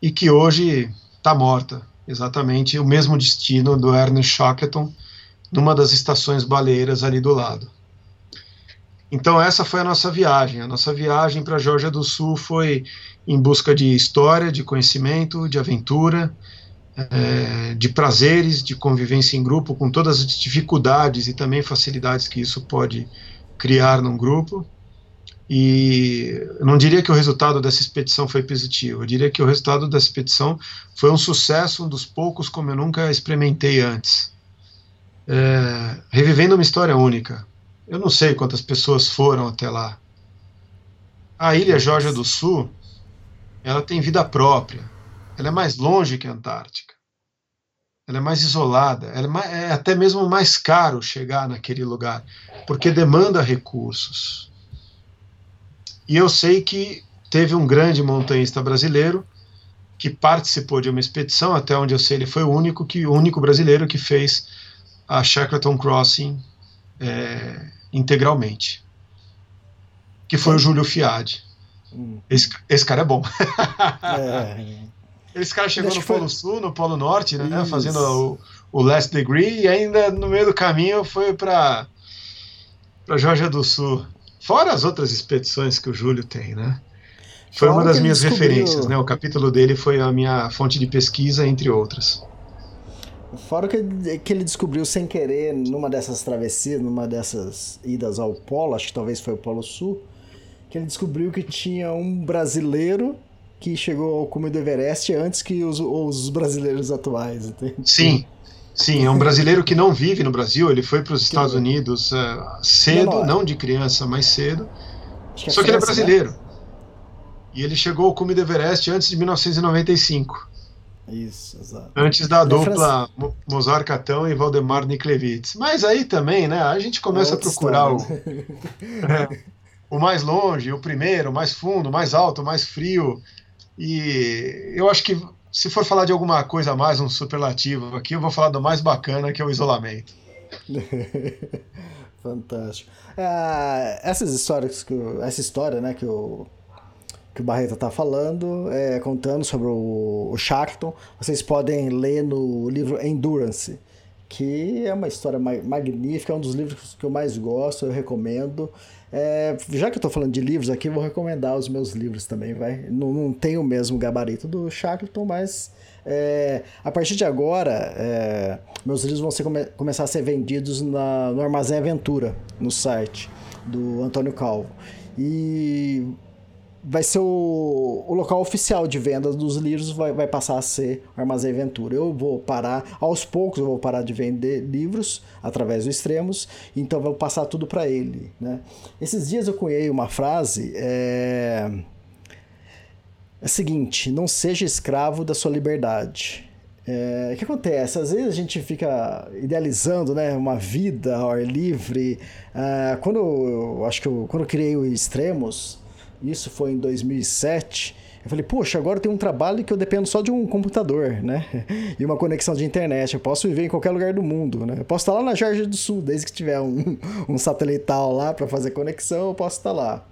e que hoje está morta. Exatamente o mesmo destino do Ernest Shackleton numa das estações baleiras ali do lado. Então essa foi a nossa viagem. A nossa viagem para a Geórgia do Sul foi em busca de história, de conhecimento, de aventura, é, de prazeres, de convivência em grupo, com todas as dificuldades e também facilidades que isso pode criar num grupo. E não diria que o resultado dessa expedição foi positivo, eu diria que o resultado dessa expedição foi um sucesso, um dos poucos como eu nunca experimentei antes. É, revivendo uma história única. Eu não sei quantas pessoas foram até lá. A ilha Georgia do Sul, ela tem vida própria ela é mais longe que a Antártica. Ela é mais isolada, ela é, mais, é até mesmo mais caro chegar naquele lugar, porque demanda recursos. E eu sei que teve um grande montanhista brasileiro que participou de uma expedição, até onde eu sei ele foi o único que o único brasileiro que fez a Shackleton Crossing é, integralmente, que foi o Júlio Fiade. Hum. Esse, esse cara é bom. <laughs> é. Esse cara chegou no Polo foi... Sul, no Polo Norte, né? Isso. Fazendo o, o Last Degree, e ainda no meio do caminho foi para para Georgia do Sul. Fora as outras expedições que o Júlio tem, né? Foi Fora uma das minhas descobriu... referências, né? O capítulo dele foi a minha fonte de pesquisa, entre outras. Fora que que ele descobriu sem querer, numa dessas travessias, numa dessas idas ao Polo, acho que talvez foi o Polo Sul, que ele descobriu que tinha um brasileiro que chegou ao cume do Everest antes que os, os brasileiros atuais. Entende? Sim, sim, é um brasileiro que não vive no Brasil, ele foi para os Estados Unidos uh, cedo, não, não, de criança, mas cedo. Que Só que ele é brasileiro. Né? E ele chegou ao cume do Everest antes de 1995. Isso, exato. Antes da ele é dupla é Mozart Catão e Valdemar Niklevitz. Mas aí também, né, a gente começa é a procurar história, o, né? <laughs> é, o mais longe, o primeiro, o mais fundo, o mais alto, o mais frio. E eu acho que se for falar de alguma coisa a mais, um superlativo aqui, eu vou falar do mais bacana, que é o isolamento. <laughs> Fantástico. É, essas histórias que essa história, né, que o que o Barreto está falando, é, contando sobre o, o Shackleton, vocês podem ler no livro Endurance, que é uma história magnífica, é um dos livros que eu mais gosto, eu recomendo. É, já que eu estou falando de livros aqui, vou recomendar os meus livros também, vai. Não, não tem o mesmo gabarito do Shackleton, mas é, a partir de agora, é, meus livros vão ser, come, começar a ser vendidos na, no Armazém Aventura, no site do Antônio Calvo. E vai ser o, o local oficial de venda dos livros, vai, vai passar a ser o Armazém Ventura. Eu vou parar, aos poucos eu vou parar de vender livros através do Extremos, então vou passar tudo para ele. Né? Esses dias eu cunhei uma frase, é... é a seguinte, não seja escravo da sua liberdade. É, o que acontece? Às vezes a gente fica idealizando né, uma vida ao ar livre. É, quando eu acho que eu, quando eu criei o Extremos, isso foi em 2007. Eu falei, poxa, agora eu tenho um trabalho que eu dependo só de um computador, né? <laughs> E uma conexão de internet. Eu posso viver em qualquer lugar do mundo, né? Eu posso estar lá na Georgia do Sul, desde que tiver um, um satelital lá para fazer conexão, eu posso estar lá.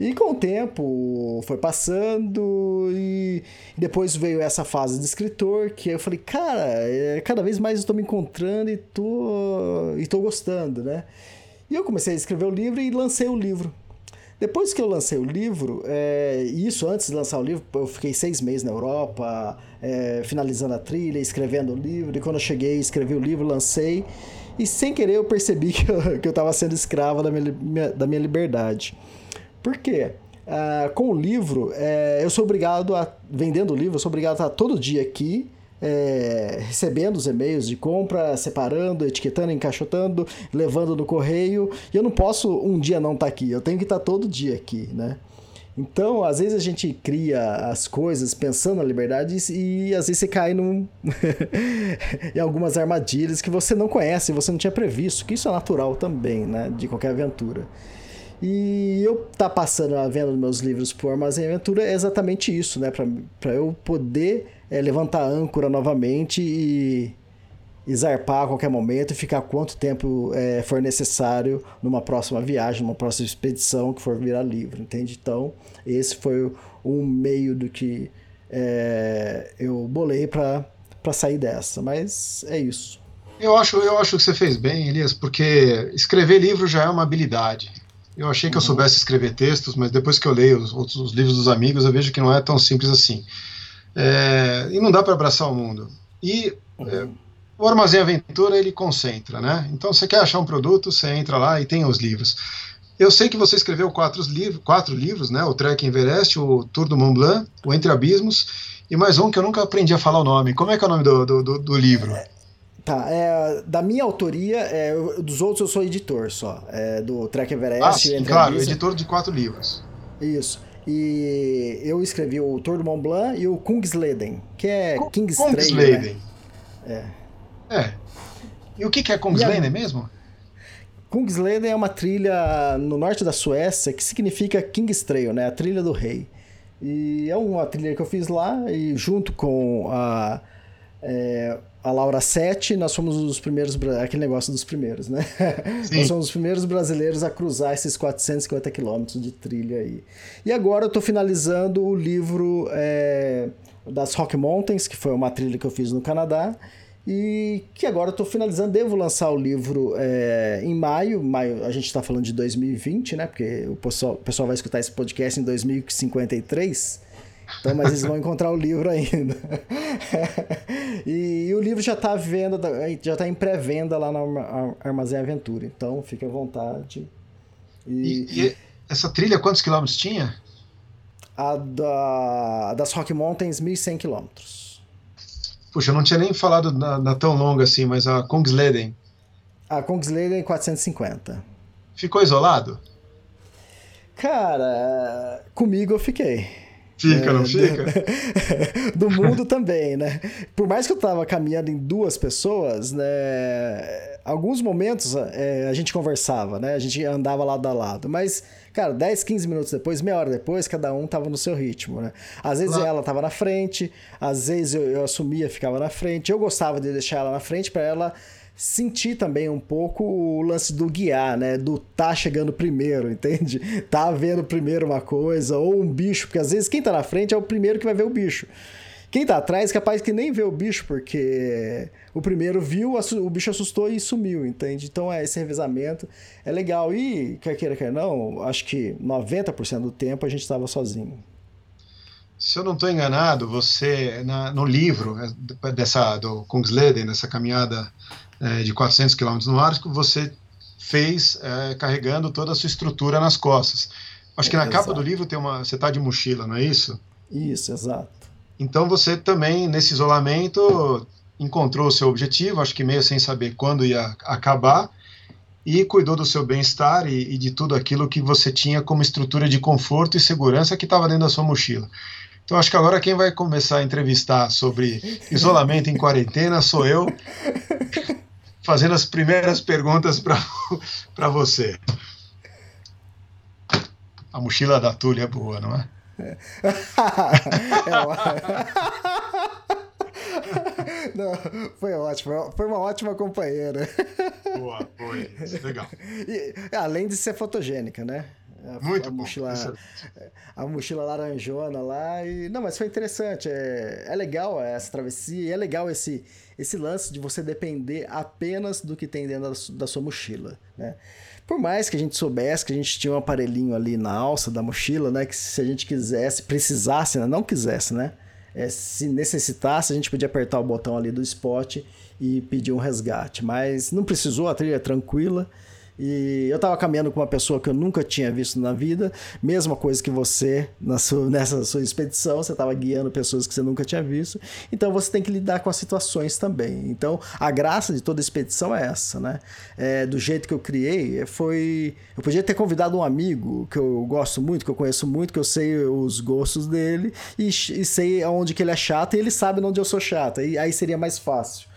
E com o tempo foi passando e depois veio essa fase de escritor que eu falei, cara, é, cada vez mais estou me encontrando e tô, e tô gostando, né? E eu comecei a escrever o livro e lancei o livro. Depois que eu lancei o livro, é, isso antes de lançar o livro, eu fiquei seis meses na Europa, é, finalizando a trilha, escrevendo o livro. E quando eu cheguei, escrevi o livro, lancei. E sem querer eu percebi <laughs> que eu estava sendo escravo da minha, da minha liberdade. Por quê? Ah, com o livro, é, eu sou obrigado a. Vendendo o livro, eu sou obrigado a estar todo dia aqui é, recebendo os e-mails de compra, separando, etiquetando, encaixotando, levando no correio. E eu não posso um dia não estar tá aqui, eu tenho que estar tá todo dia aqui, né? Então, às vezes a gente cria as coisas pensando na liberdade e, às vezes você cai num... <laughs> em algumas armadilhas que você não conhece, você não tinha previsto, que isso é natural também, né? De qualquer aventura. E eu tá passando a venda dos meus livros por Armazém Aventura é exatamente isso, né? Para eu poder é, levantar âncora novamente e, e zarpar a qualquer momento e ficar quanto tempo é, for necessário numa próxima viagem, numa próxima expedição que for virar livro, entende? Então, esse foi um meio do que é, eu bolei para sair dessa, mas é isso. Eu acho, eu acho que você fez bem, Elias, porque escrever livro já é uma habilidade. Eu achei que eu uhum. soubesse escrever textos, mas depois que eu leio os, outros, os livros dos amigos, eu vejo que não é tão simples assim. É, e não dá para abraçar o mundo. E é, o Armazém Aventura ele concentra, né? Então você quer achar um produto, você entra lá e tem os livros. Eu sei que você escreveu quatro, livros, quatro livros, né? O Trek Everest, o Tour do Mont Blanc, o Entre Abismos e mais um que eu nunca aprendi a falar o nome. Como é que é o nome do, do, do, do livro? Tá, é, da minha autoria, é, dos outros eu sou editor só. É, do Trek Everest. Ah, sim, claro, editor de quatro livros. Isso. E eu escrevi o Tour do Mont Blanc e o Kungsleden, que é King's Kungsleden. Né? É. É. E o que, que é Kungsleden a... mesmo? Kungsleden é uma trilha no norte da Suécia que significa King's Trail, né? A trilha do rei. E é uma trilha que eu fiz lá e junto com a é, a Laura 7, nós fomos os primeiros, aquele negócio dos primeiros, né? Sim. nós fomos os primeiros brasileiros a cruzar esses 450 quilômetros de trilha aí. E agora eu estou finalizando o livro é, das Rock Mountains, que foi uma trilha que eu fiz no Canadá, e que agora eu estou finalizando, devo lançar o livro é, em maio, maio, a gente está falando de 2020, né? Porque o pessoal, o pessoal vai escutar esse podcast em 2053, então, mas eles vão encontrar o livro ainda. e, e, o livro já está venda, já está em pré-venda lá no Armazém Aventura. Então, fique à vontade. E, e, e essa trilha, quantos quilômetros tinha? A da, das Rock Mountains, 1.100 quilômetros. Puxa, eu não tinha nem falado na, na, tão longa assim, mas a Kungsleden. A Kungsleden, 450. Ficou isolado? Cara, comigo eu fiquei. Fica, é, não fica? <laughs> Do, mundo também, né? Por mais que eu tava caminhando em duas pessoas, né? Alguns momentos é, a gente conversava, né? A gente andava lado a lado. Mas, cara, 10, 15 minutos depois, meia hora depois, cada um tava no seu ritmo, né? Às vezes ela tava na frente, às vezes eu, eu assumia, ficava na frente. Eu gostava de deixar ela na frente para ela sentir também um pouco o lance do guiar, né? Do tá chegando primeiro, <laughs> entende? Tá vendo primeiro uma coisa, ou um bicho, porque às vezes quem tá na frente é o primeiro que vai ver o bicho. Quem tá atrás, capaz que nem vê o bicho, porque o primeiro viu, o bicho assustou e sumiu, entende? Então é esse revezamento é legal. E, quer queira, quer não, acho que 90% do tempo a gente estava sozinho. Se eu não estou enganado, você, na, no livro é, dessa, do Kungsleden, nessa caminhada é, de 400 km no ar, que você fez é, carregando toda a sua estrutura nas costas. Acho que na capa do livro tem uma. Você está de mochila, não é isso? Isso, exato. Então você também, nesse isolamento, encontrou o seu objetivo, acho que meio sem saber quando ia acabar, e cuidou do seu bem-estar e, e, de tudo aquilo que você tinha como estrutura de conforto e segurança que estava dentro da sua mochila. Então acho que agora quem vai começar a entrevistar sobre isolamento em quarentena sou eu <laughs> fazendo as primeiras perguntas para <laughs> você. A mochila da Túlia é boa, não é? é. <laughs> <laughs> Não, foi ótimo, foi uma ótima companheira. Boa, foi, legal. E, além de ser fotogênica, né? A, Muito a bom. Mochila, a mochila laranjona lá. E, não, mas foi interessante. É, é legal essa travessia. É legal esse, esse lance de você depender apenas do que tem dentro da, sua mochila, né? por mais que a gente soubesse que a gente tinha um aparelhinho ali na alça da mochila, né? Que se a gente quisesse, precisasse, né? não quisesse, né? É, se necessitasse, a gente podia apertar o botão ali do spot e pedir um resgate. Mas não precisou, a trilha é tranquila. E eu estava caminhando com uma pessoa que eu nunca tinha visto na vida, mesma coisa que você sua, <laughs> nessa sua expedição, você estava guiando pessoas que você nunca tinha visto. Então você tem que lidar com as situações também. Então a graça de toda expedição é essa, né? É, do jeito que eu criei, foi. Eu podia ter convidado um amigo que eu gosto muito, que eu conheço muito, que eu sei os gostos dele e, e sei aonde que ele é chato e ele sabe onde eu sou chato. E aí seria mais fácil.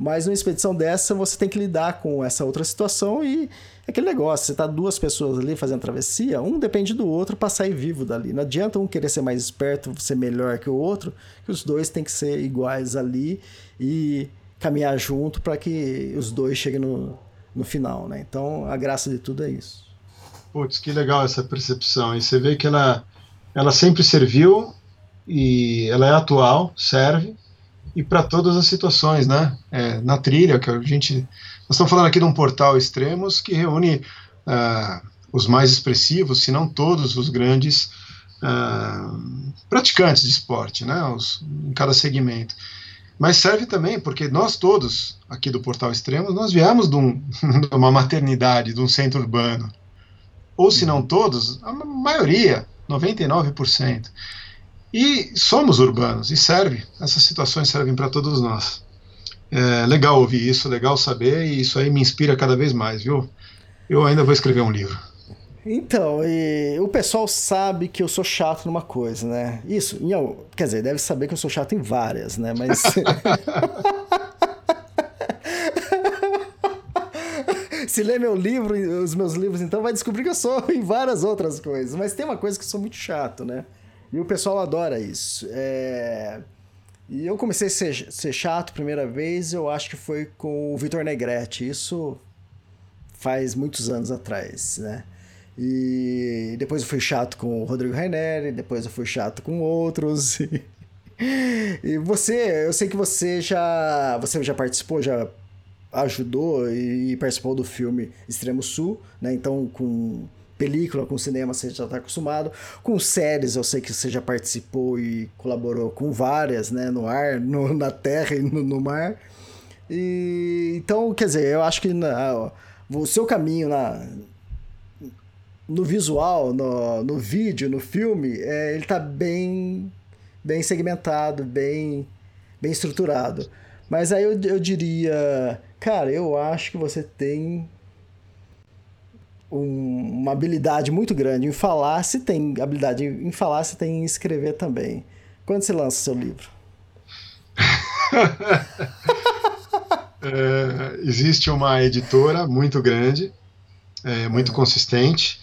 Mas numa expedição dessa, você tem que lidar com essa outra situação e é aquele negócio, você tá duas pessoas ali fazendo travessia, um depende do outro para sair vivo dali. Não adianta um querer ser mais esperto, ser melhor que o outro, que os dois têm que ser iguais ali e caminhar junto para que os dois cheguem no, no final, né? Então, a graça de tudo é isso. Putz, que legal essa percepção. E você vê que ela, ela sempre serviu e ela é atual, serve, e para todas as situações, né? É, na trilha, que a gente. Nós estamos falando aqui de um portal Extremos que reúne uh, os mais expressivos, se não todos os grandes uh, praticantes de esporte, né? Os, em cada segmento. Mas serve também porque nós todos aqui do Portal Extremos, nós viemos de, um, <laughs> de uma maternidade, de um centro urbano. Ou se não todos, a maioria, 99%. E somos urbanos, e serve, essas situações servem para todos nós. É legal ouvir isso, legal saber, e isso aí me inspira cada vez mais, viu? Eu ainda vou escrever um livro. Então, o pessoal sabe que eu sou chato numa coisa, né? Isso, em, quer dizer, deve saber que eu sou chato em várias, né? Mas. <laughs> Se ler meu livro, os meus livros, então vai descobrir que eu sou em várias outras coisas. Mas tem uma coisa que eu sou muito chato, né? E o pessoal adora isso. É... E eu comecei a ser, ser chato primeira vez, eu acho que foi com o Vitor Negrete. Isso faz muitos anos atrás, né? E depois eu fui chato com o Rodrigo Raineri, depois eu fui chato com outros. <laughs> e você, eu sei que você já, você já participou, já ajudou e participou do filme Extremo Sul, né? Então com película, com cinema você já está acostumado. Com séries eu sei que você já participou e colaborou com várias, né? No ar, <laughs> no, na terra e no, no mar. E, então, quer dizer, eu acho que na, o seu caminho na, no visual, no, no vídeo, no filme, é, ele está bem, bem segmentado, bem, bem estruturado. Mas aí eu, eu diria, cara, eu acho que você tem um, uma habilidade muito grande em falar, se tem habilidade em falar, se tem em escrever também. Quando você lança seu livro? <laughs> é, existe uma editora muito grande, é, muito consistente,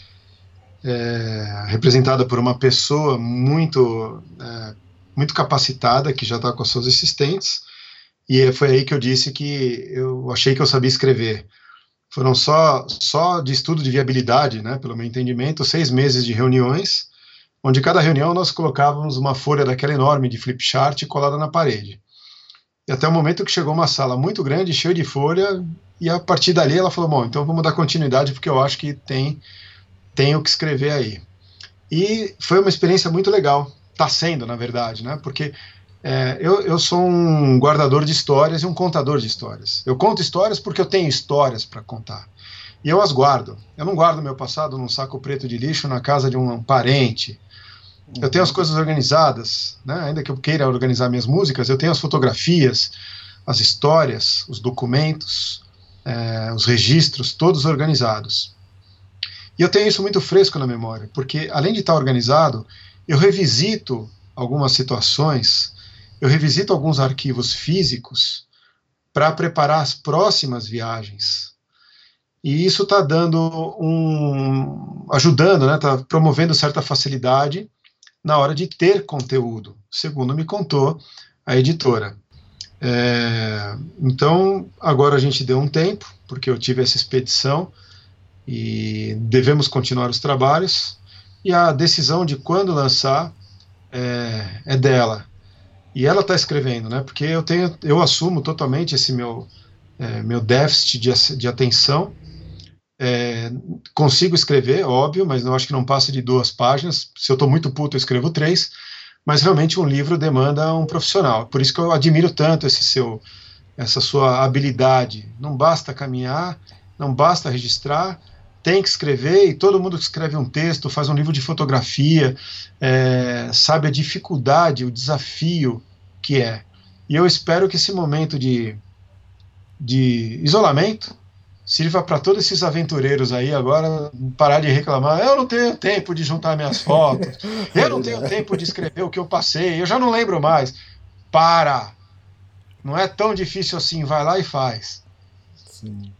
é, representada por uma pessoa muito, é, muito capacitada, que já está com as suas assistentes, e foi aí que eu disse que eu achei que eu sabia escrever foram só, só de estudo de viabilidade, né, pelo meu entendimento, seis meses de reuniões, onde cada reunião nós colocávamos uma folha daquela enorme de flip chart colada na parede. E até o momento que chegou uma sala muito grande, cheia de folha, e a partir dali ela falou: bom, então vamos dar continuidade porque eu acho que tem, tem o que escrever aí. E foi uma experiência muito legal, está sendo, na verdade, né, porque é, eu, eu sou um guardador de histórias e um contador de histórias. Eu conto histórias porque eu tenho histórias para contar. E eu as guardo. Eu não guardo meu passado num saco preto de lixo na casa de um parente. Eu tenho as coisas organizadas, né? ainda que eu queira organizar minhas músicas, eu tenho as fotografias, as histórias, os documentos, é, os registros, todos organizados. E eu tenho isso muito fresco na memória, porque além de estar organizado, eu revisito algumas situações eu revisito alguns arquivos físicos para preparar as próximas viagens. E isso está dando um. ajudando, está né, tá promovendo certa facilidade na hora de ter conteúdo, segundo me contou a editora. É, então, agora a gente deu um tempo, porque eu tive essa expedição e devemos continuar os trabalhos. E a decisão de quando lançar é, é dela e ela está escrevendo, né? Porque eu tenho, eu assumo totalmente esse meu é, meu déficit de, de atenção É, consigo escrever, óbvio, mas eu acho que não passa de duas páginas. Se eu estou muito puto, eu escrevo três. Mas realmente um livro demanda um profissional. Por isso que eu admiro tanto esse seu, essa sua habilidade. Não basta caminhar, não basta registrar, tem que escrever. E todo mundo que escreve um texto, faz um livro de fotografia, é, sabe a dificuldade, o desafio que é. E eu espero que esse momento de, de isolamento sirva para todos esses aventureiros aí agora parar de reclamar. Eu não tenho tempo de juntar minhas fotos, <laughs> eu não tenho tempo de escrever o que eu passei, eu já não lembro mais. Para! Não é tão difícil assim, vai lá e faz. Sim, sim.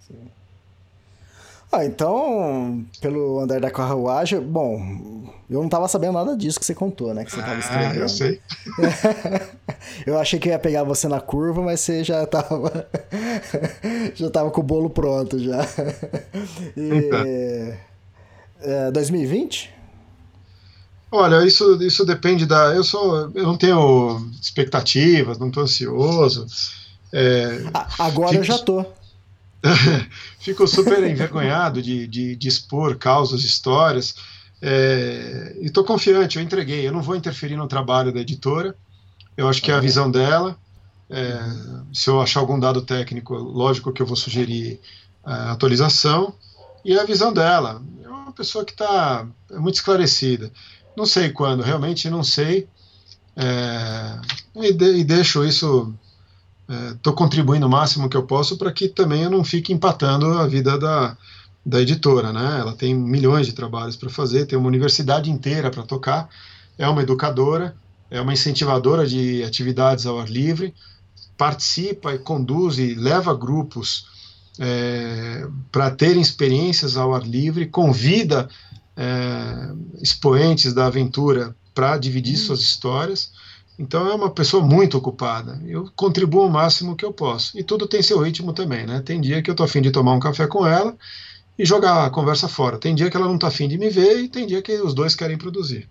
Ah, então, pelo andar da carruagem, bom, eu não tava sabendo nada disso que você contou, né? Que você tava escrevendo. Ah, eu sei. <laughs> eu achei que ia pegar você na curva, mas você já tava. <laughs> já tava com o bolo pronto já. E... <laughs> É, 2020? Olha, isso, isso depende da. Eu sou. Eu não tenho expectativas, não tô ansioso. É, Agora fico... eu já tô. <laughs> Fico super envergonhado de, de, de, expor causas, histórias. É, e estou confiante, eu entreguei. Eu não vou interferir no trabalho da editora. Eu acho que é a visão dela. É, se eu achar algum dado técnico, lógico que eu vou sugerir a atualização. E é a visão dela. É uma pessoa que está é muito esclarecida. Não sei quando, realmente não sei. É, e, de, e deixo isso estou é, contribuindo o máximo que eu posso para que também eu não fique empatando a vida da, da editora, né? Ela tem milhões de trabalhos para fazer, tem uma universidade inteira para tocar, é uma educadora, é uma incentivadora de atividades ao ar livre, participa e conduz e leva grupos é, para terem experiências ao ar livre, convida é, expoentes da aventura para dividir hum. suas histórias. Então é uma pessoa muito ocupada. Eu contribuo o máximo que eu posso. E tudo tem seu ritmo também, né? Tem dia que eu tô afim de tomar um café com ela e jogar a conversa fora. Tem dia que ela não tá afim de me ver e tem dia que os dois querem produzir.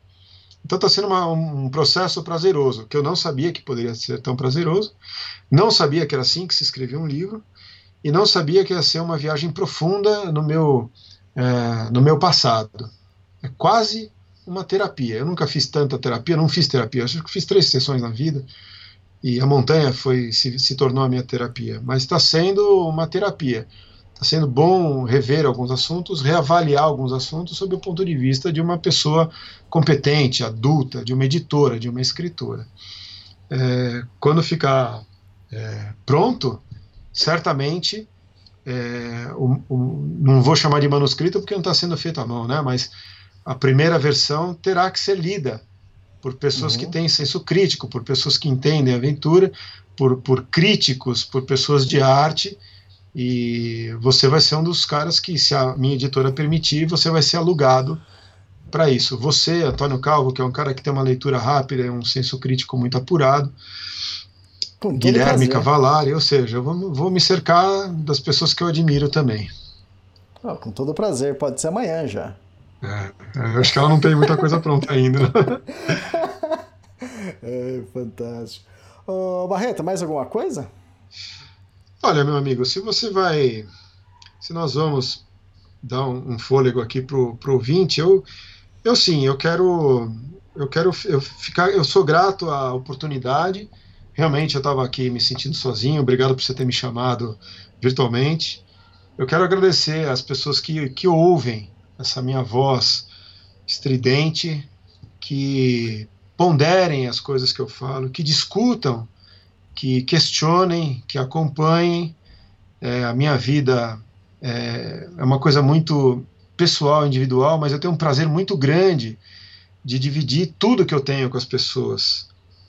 Então está sendo uma, um processo prazeroso, que eu não sabia que poderia ser tão prazeroso, não sabia que era assim que se escrevia um livro, e não sabia que ia ser uma viagem profunda no meu, é, no meu passado. É quase uma terapia. Eu nunca fiz tanta terapia, não fiz terapia, acho que fiz três sessões na vida e a montanha foi se, se tornou a minha terapia. Mas está sendo uma terapia. Está sendo bom rever alguns assuntos, reavaliar alguns assuntos sob o ponto de vista de uma pessoa competente, adulta, de uma editora, de uma escritora. É, quando ficar é, pronto, certamente é, o, o, não vou chamar de manuscrito porque não está sendo feito à mão, né? Mas a primeira versão terá que ser lida por pessoas uhum. que têm senso crítico, por pessoas que entendem a aventura, por, por críticos, por pessoas de arte. E você vai ser um dos caras que, se a minha editora permitir, você vai ser alugado para isso. Você, Antônio Calvo, que é um cara que tem uma leitura rápida, é um senso crítico muito apurado. Guilherme Cavalari, ou seja, eu vou, vou, me cercar das pessoas que eu admiro também. Oh, com todo prazer, pode ser amanhã já. É, acho que ela não tem muita coisa pronta ainda. <laughs> é, fantástico. Ô, Barreto, mais alguma coisa? Olha, meu amigo, se você vai. Se nós vamos dar um, um fôlego aqui pro, pro ouvinte, eu, eu sim, eu quero. Eu quero eu ficar. Eu sou grato à oportunidade. Realmente eu estava aqui me sentindo sozinho. Obrigado por você ter me chamado virtualmente. Eu quero agradecer às pessoas que, que ouvem essa minha voz estridente, que ponderem as coisas que eu falo, que discutam, que questionem, que acompanhem. É, a minha vida é, é uma coisa muito pessoal, individual, mas eu tenho um prazer muito grande de dividir tudo que eu tenho com as pessoas.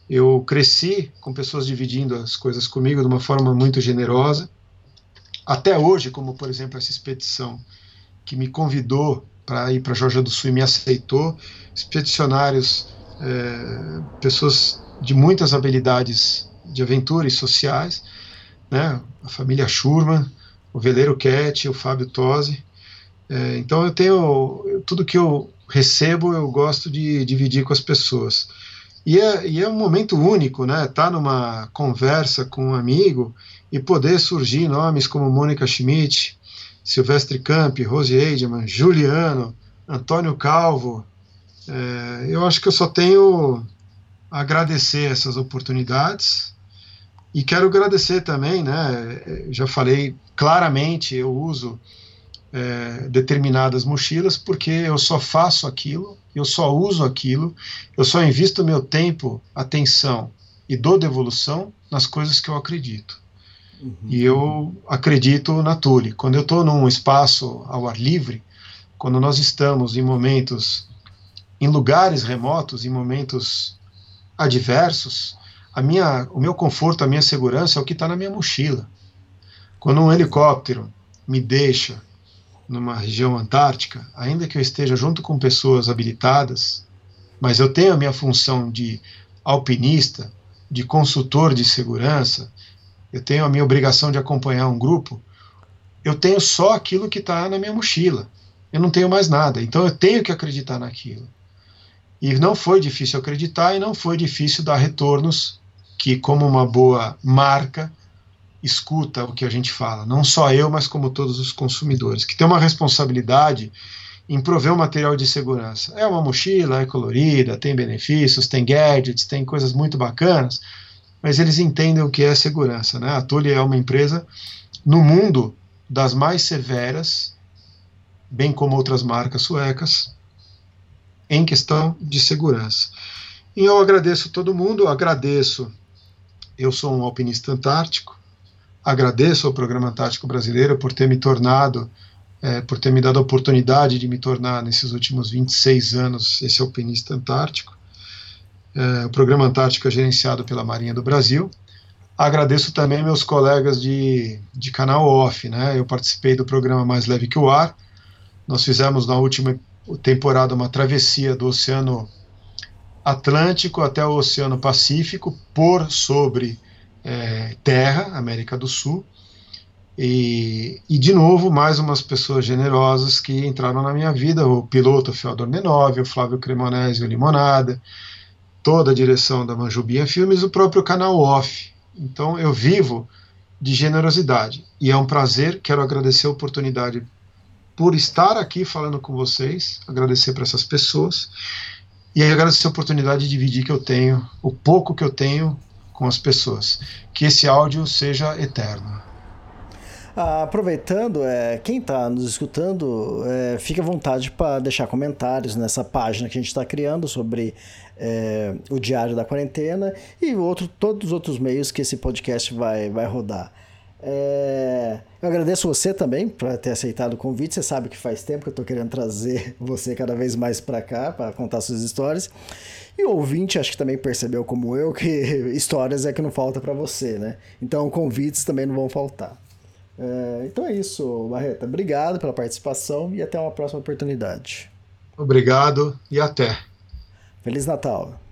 Eu cresci com pessoas dividindo as coisas comigo de uma forma muito generosa. Até hoje, como por exemplo essa expedição que me convidou para ir para Georgia do Sul e me aceitou, expedicionários, é, pessoas de muitas habilidades de aventura e sociais, né? a família Schurman, o Veleiro Cat, o Fábio Tosi. É, então eu tenho tudo que eu recebo eu gosto de dividir com as pessoas. E é, e é um momento único, né? Tá numa conversa com um amigo e poder surgir nomes como Mônica Schmidt, Silvestre Campi, Rose Eidman, Juliano, Antônio Calvo. É, eu acho que eu só tenho a agradecer essas oportunidades e quero agradecer também, né? Já falei claramente, eu uso é, determinadas mochilas porque eu só faço aquilo, eu só uso aquilo, eu só invisto meu tempo, atenção e dou devolução nas coisas que eu acredito. Uhum. E eu acredito na Tule. Quando eu estou num espaço ao ar livre, quando nós estamos em momentos, em lugares remotos, em momentos adversos, a minha, o meu conforto, a minha segurança é o que está na minha mochila. Quando um helicóptero me deixa numa região antártica, ainda que eu esteja junto com pessoas habilitadas, mas eu tenho a minha função de alpinista, de consultor de segurança, eu tenho a minha obrigação de acompanhar um grupo, eu tenho só aquilo que está na minha mochila. Eu não tenho mais nada. Então eu tenho que acreditar naquilo. E não foi difícil acreditar e não foi difícil dar retornos que, como uma boa marca, escuta o que a gente fala. Não só eu, mas como todos os consumidores, que tem uma responsabilidade em prover um material de segurança. É uma mochila, é colorida, tem benefícios, tem gadgets, tem coisas muito bacanas, mas eles entendem o que é segurança. Né? A Tule é uma empresa no mundo das mais severas, bem como outras marcas suecas, em questão de segurança. E eu agradeço todo mundo, agradeço. Eu sou um alpinista antártico, agradeço ao Programa Antártico Brasileiro por ter me tornado é, por ter me dado a oportunidade de me tornar, nesses últimos 26 anos, esse alpinista antártico. É, o programa Antártico é gerenciado pela Marinha do Brasil. Agradeço também meus colegas de, de canal off, né? Eu participei do programa Mais Leve que o Ar. Nós fizemos na última temporada uma travessia do Oceano Atlântico até o Oceano Pacífico por sobre é, terra, América do Sul. E, e, de novo, mais umas pessoas generosas que entraram na minha vida: o piloto Feodor Nenov, o Flávio Cremonese, o Limonada, toda a direção da Manjubinha Filmes, o próprio canal Off. Então eu vivo de generosidade e é um prazer. Quero agradecer a oportunidade por estar aqui falando com vocês, agradecer para essas pessoas e agradecer a oportunidade de dividir que eu tenho, o pouco que eu tenho com as pessoas. Que esse áudio seja eterno. Ah, aproveitando, é, quem está nos escutando, é, à vontade para deixar comentários nessa página que a gente está criando sobre é, o Diário da Quarentena e outro, todos os outros meios que esse podcast vai, vai rodar. É, eu agradeço você também por ter aceitado o convite. Você sabe que faz tempo que eu estou querendo trazer <laughs> você cada vez mais para cá para contar suas histórias. E o ouvinte acho que também percebeu como eu que <laughs> histórias é que não falta para você, né? Então convites também não vão faltar. É, então é isso, Barreta. Obrigado pela participação e até uma próxima oportunidade. Obrigado e até. Feliz Natal.